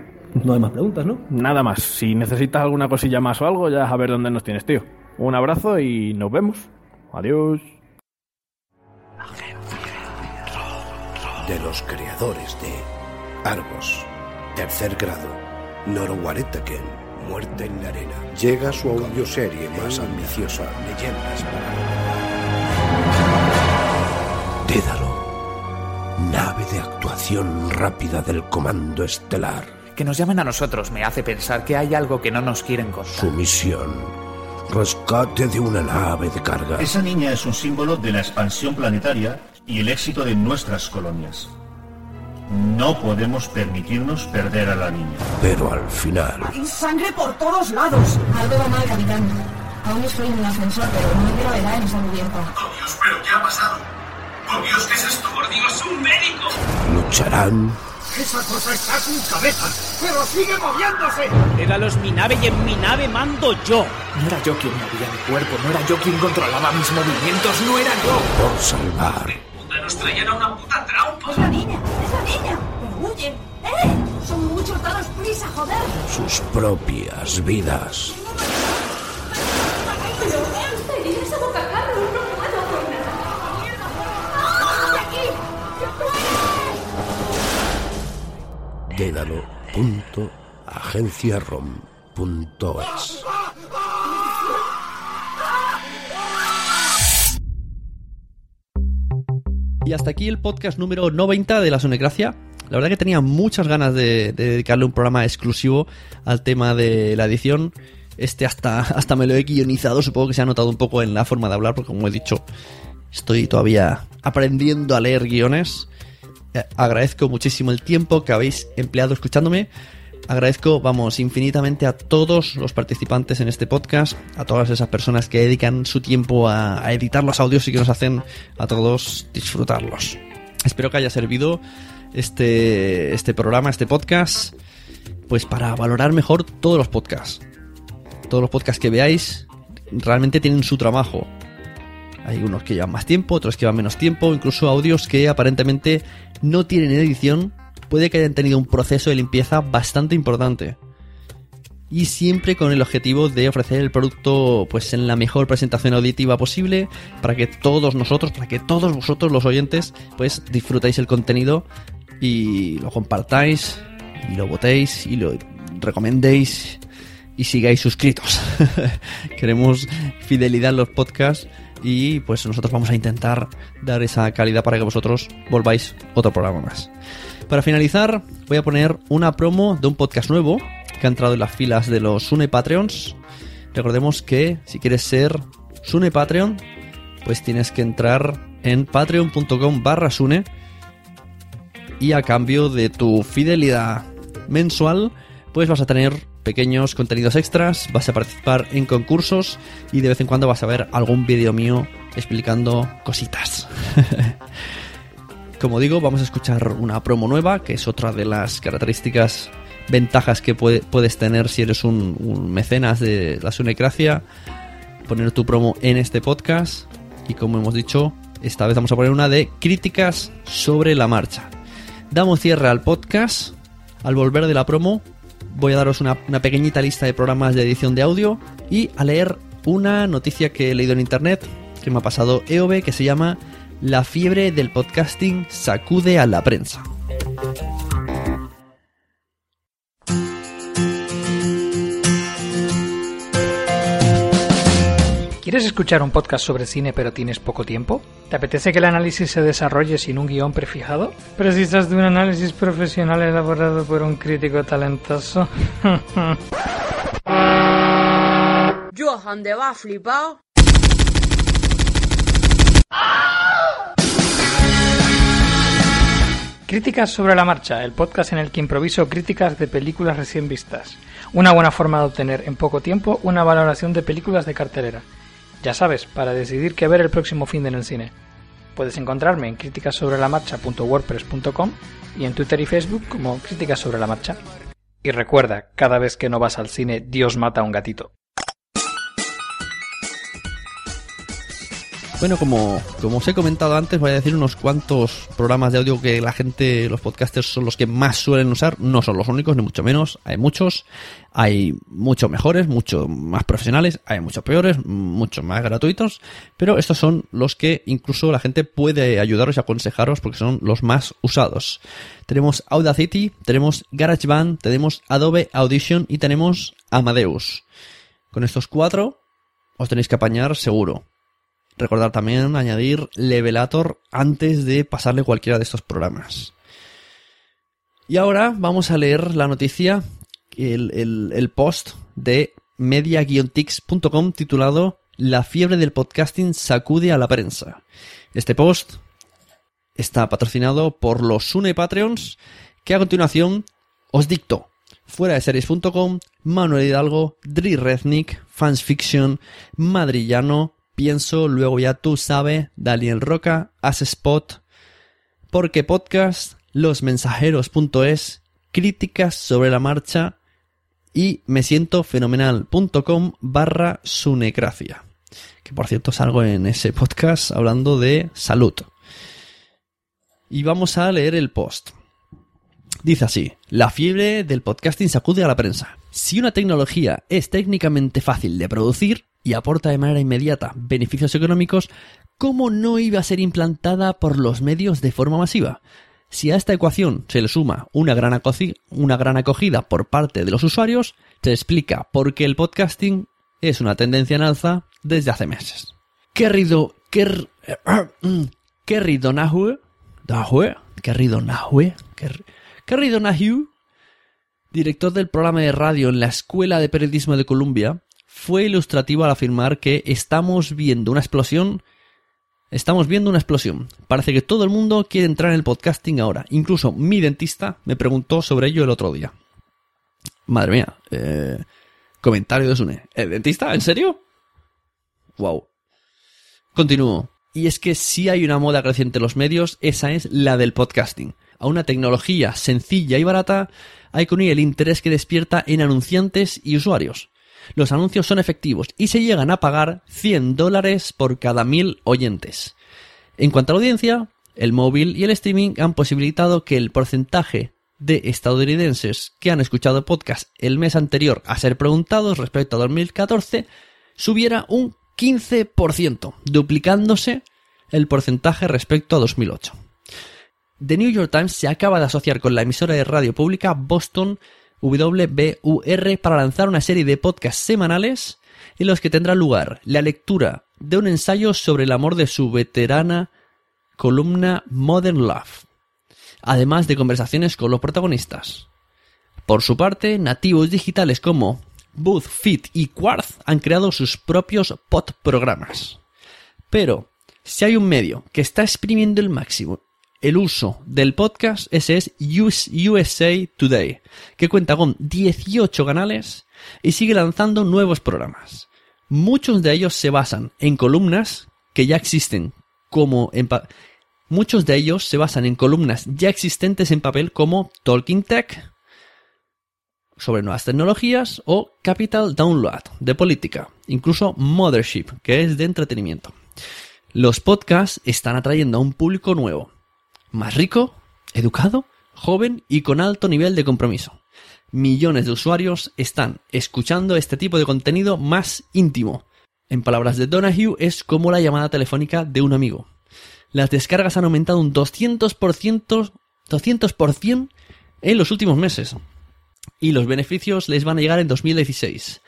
S30: no hay más preguntas, ¿no?
S29: Nada más. Si necesitas alguna cosilla más o algo, ya a ver dónde nos tienes, tío. Un abrazo y nos vemos. Adiós.
S31: de los creadores de Argos, tercer grado, Norwaretaken, Muerte en la Arena. Llega su audioserie más ambiciosa, Leyendas para Dédalo, nave de actuación rápida del Comando Estelar.
S32: Que nos llamen a nosotros me hace pensar que hay algo que no nos quieren contar.
S31: Su misión, rescate de una nave de carga.
S33: Esa niña es un símbolo de la expansión planetaria y el éxito de nuestras colonias. No podemos permitirnos perder a la niña.
S31: Pero al final... Hay
S34: sangre por todos lados. Algo va mal, capitán. Aún estoy en un
S35: ascensor, pero no quiero ver en ¿eh? esa cubierta. Oh, pero qué ha pasado! ¡Por
S36: oh, Dios, qué es esto! ¡Por Dios, un médico!
S31: Lucharán
S37: esa cosa está sin cabeza, pero sigue moviéndose. Pégalos
S38: mi nave y en mi nave mando yo.
S39: No era yo quien movía mi cuerpo, no era yo quien controlaba mis movimientos, no era yo.
S31: Por salvar nos traían a una puta trampa. ¡Es la niña!
S40: ¡Es la niña! ¡Pero huye, ¡Eh! ¡Son muchos! ¡Danos
S41: prisa,
S40: joder! Sus propias
S41: vidas. ¡Ah!
S31: Dédalo.agenciarom.es
S1: Y hasta aquí el podcast número 90 de la Sonegracia. La verdad que tenía muchas ganas de, dedicarle un programa exclusivo al tema de la edición. Este hasta, hasta me lo he guionizado, supongo que se ha notado un poco en la forma de hablar, porque como he dicho, estoy todavía aprendiendo a leer guiones. Eh, agradezco muchísimo el tiempo que habéis empleado escuchándome. Agradezco, vamos, infinitamente a todos los participantes en este podcast, a todas esas personas que dedican su tiempo a, editar los audios y que nos hacen a todos disfrutarlos. Espero que haya servido este, este programa, este podcast, pues para valorar mejor todos los podcasts. Todos los podcasts que veáis realmente tienen su trabajo. Hay unos que llevan más tiempo, otros que llevan menos tiempo, incluso audios que aparentemente no tienen edición, puede que hayan tenido un proceso de limpieza bastante importante. Y siempre con el objetivo de ofrecer el producto pues en la mejor presentación auditiva posible para que todos nosotros, para que todos vosotros los oyentes pues disfrutéis el contenido y lo compartáis y lo votéis y lo recomendéis y sigáis suscritos. Queremos fidelidad en los podcasts y pues nosotros vamos a intentar dar esa calidad para que vosotros volváis otro programa más. Para finalizar, voy a poner una promo de un podcast nuevo que ha entrado en las filas de los Sune Patreons. Recordemos que si quieres ser Sune Patreon, pues tienes que entrar en patreon.com barra Sune y a cambio de tu fidelidad mensual, pues vas a tener pequeños contenidos extras, vas a participar en concursos y de vez en cuando vas a ver algún vídeo mío explicando cositas. Como digo, vamos a escuchar una promo nueva, que es otra de las características, ventajas que puedes tener si eres un, mecenas de la Sunecracia. Poner tu promo en este podcast. Y como hemos dicho, esta vez vamos a poner una de críticas sobre la marcha. Damos cierre al podcast. Al volver de la promo, voy a daros una, una, pequeñita lista de programas de edición de audio y a leer una noticia que he leído en internet que me ha pasado EOB que se llama la fiebre del podcasting sacude a la prensa. ¿Quieres escuchar un podcast sobre cine pero tienes poco tiempo? ¿Te apetece que el análisis se desarrolle sin un guión prefijado?
S42: ¿Precisas de un análisis profesional elaborado por un crítico talentoso? Johan de
S1: Críticas sobre la marcha, el podcast en el que improviso críticas de películas recién vistas. Una buena forma de obtener en poco tiempo una valoración de películas de cartelera. Ya sabes, para decidir qué ver el próximo fin de en el cine. Puedes encontrarme en criticasobrelamarcha.wordpress.com y en Twitter y Facebook como Críticas sobre la marcha. Y recuerda, cada vez que no vas al cine, Dios mata a un gatito.
S22: Bueno, como, como os he comentado antes, voy a decir unos cuantos programas de audio que la gente, los podcasters son los que más suelen usar. No son los únicos, ni mucho menos. Hay muchos. Hay muchos mejores, muchos más profesionales, hay muchos peores, muchos más gratuitos. Pero estos son los que incluso la gente puede ayudaros y aconsejaros porque son los más usados. Tenemos Audacity, tenemos GarageBand, tenemos Adobe Audition y tenemos Amadeus. Con estos cuatro os tenéis que apañar seguro. Recordar también añadir Levelator antes de pasarle cualquiera de estos programas. Y ahora vamos a leer la noticia, el, el, post de media-tix.com titulado La fiebre del podcasting sacude a la prensa. Este post está patrocinado por los Sune Patreons que a continuación os dicto. Fuera de series.com, Manuel Hidalgo, Dri Fans Fiction, Madrillano, Pienso, luego ya tú sabes, Daniel Roca, hace Spot, Porque Podcast, losmensajeros.es, críticas sobre la marcha y me siento fenomenal.com barra sunecracia. Que por cierto salgo en ese podcast hablando de salud. Y vamos a leer el post. Dice así, la fiebre del podcasting sacude a la prensa. Si una tecnología es técnicamente fácil de producir y aporta de manera inmediata beneficios económicos, ¿cómo no iba a ser implantada por los medios de forma masiva? Si a esta ecuación se le suma una gran, una gran acogida por parte de los usuarios, se explica por qué el podcasting es una tendencia en alza desde hace meses. Querido, quer, querido Nahue, Nahue, querido Nahue, Carrie Donahue, director del programa de radio en la Escuela de Periodismo de Columbia, fue ilustrativo al afirmar que estamos viendo una explosión. Estamos viendo una explosión. Parece que todo el mundo quiere entrar en el podcasting ahora. Incluso mi dentista me preguntó sobre ello el otro día. Madre mía. Eh, comentario de Sune. ¿El dentista? ¿En serio? Wow. Continúo. Y es que si hay una moda creciente en los medios, esa es la del podcasting a una tecnología sencilla y barata, hay que unir el interés que despierta en anunciantes y usuarios. Los anuncios son efectivos y se llegan a pagar 100 dólares por cada 1000 oyentes. En cuanto a la audiencia, el móvil y el streaming han posibilitado que el porcentaje de estadounidenses que han escuchado podcast el mes anterior a ser preguntados respecto a 2014 subiera un 15%, duplicándose el porcentaje respecto a 2008. The New York Times se acaba de asociar con la emisora de radio pública Boston WBUR para lanzar una serie de podcasts semanales en los que tendrá lugar la lectura de un ensayo sobre el amor de su veterana columna Modern Love, además de conversaciones con los protagonistas. Por su parte, nativos digitales como Booth, Fit y Quartz han creado sus propios pod programas. Pero, si hay un medio que está exprimiendo el máximo el uso del podcast, ese es USA Today, que cuenta con 18 canales y sigue lanzando nuevos programas. Muchos de ellos se basan en columnas que ya existen, como en muchos de ellos se basan en columnas ya existentes en papel como Talking Tech, sobre nuevas tecnologías, o Capital Download, de política, incluso Mothership, que es de entretenimiento. Los podcasts están atrayendo a un público nuevo más rico, educado, joven y con alto nivel de compromiso. Millones de usuarios están escuchando este tipo de contenido más íntimo. En palabras de Donahue, es como la llamada telefónica de un amigo. Las descargas han aumentado un 200%, en los últimos meses. Y los beneficios les van a llegar en 2016,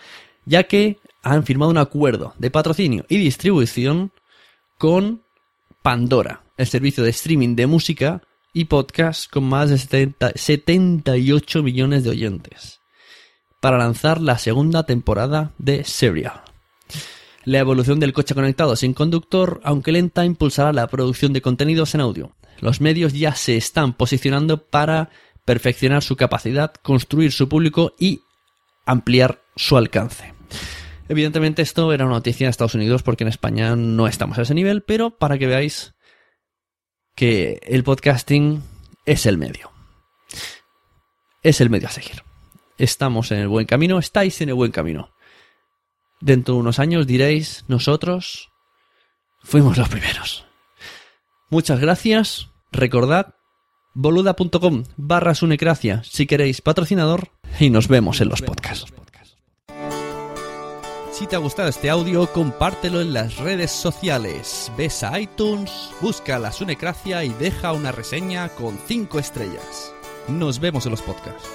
S22: ya que han firmado un acuerdo de patrocinio y distribución con Pandora, el servicio de streaming de música y podcast con más de 78 millones de oyentes, para lanzar la segunda temporada de Serial. La evolución del coche conectado sin conductor, aunque lenta, impulsará la producción de contenidos en audio. Los medios ya se están posicionando para perfeccionar su capacidad, construir su público y ampliar su alcance. Evidentemente esto era una noticia en Estados Unidos porque en España no estamos a ese nivel, pero para que veáis que el podcasting es el medio. Es el medio a seguir. Estamos en el buen camino, estáis en el buen camino. Dentro de unos años diréis, nosotros fuimos los primeros. Muchas gracias. Recordad boluda.com barra sunecracia si queréis patrocinador y nos vemos en los podcasts.
S43: Si te ha gustado este audio, compártelo en las redes sociales. Ves a iTunes, busca la Sunecracia y deja una reseña con 5 estrellas. Nos vemos en los
S44: podcasts.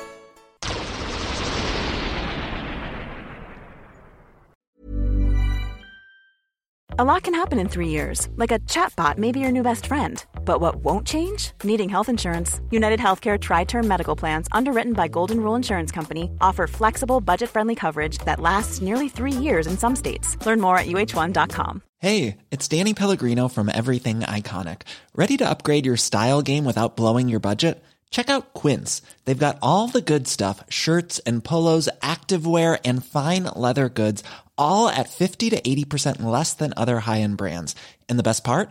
S44: A lot can happen in years, like chatbot your new best friend. But what won't change? Needing health insurance. United Healthcare Tri Term Medical Plans, underwritten by Golden Rule Insurance Company, offer flexible, budget friendly coverage that lasts nearly three years in some states. Learn more at uh1.com.
S45: Hey, it's Danny Pellegrino from Everything Iconic. Ready to upgrade your style game without blowing your budget? Check out Quince. They've got all the good stuff shirts and polos, activewear, and fine leather goods, all at 50 to 80% less than other high end brands. And the best part?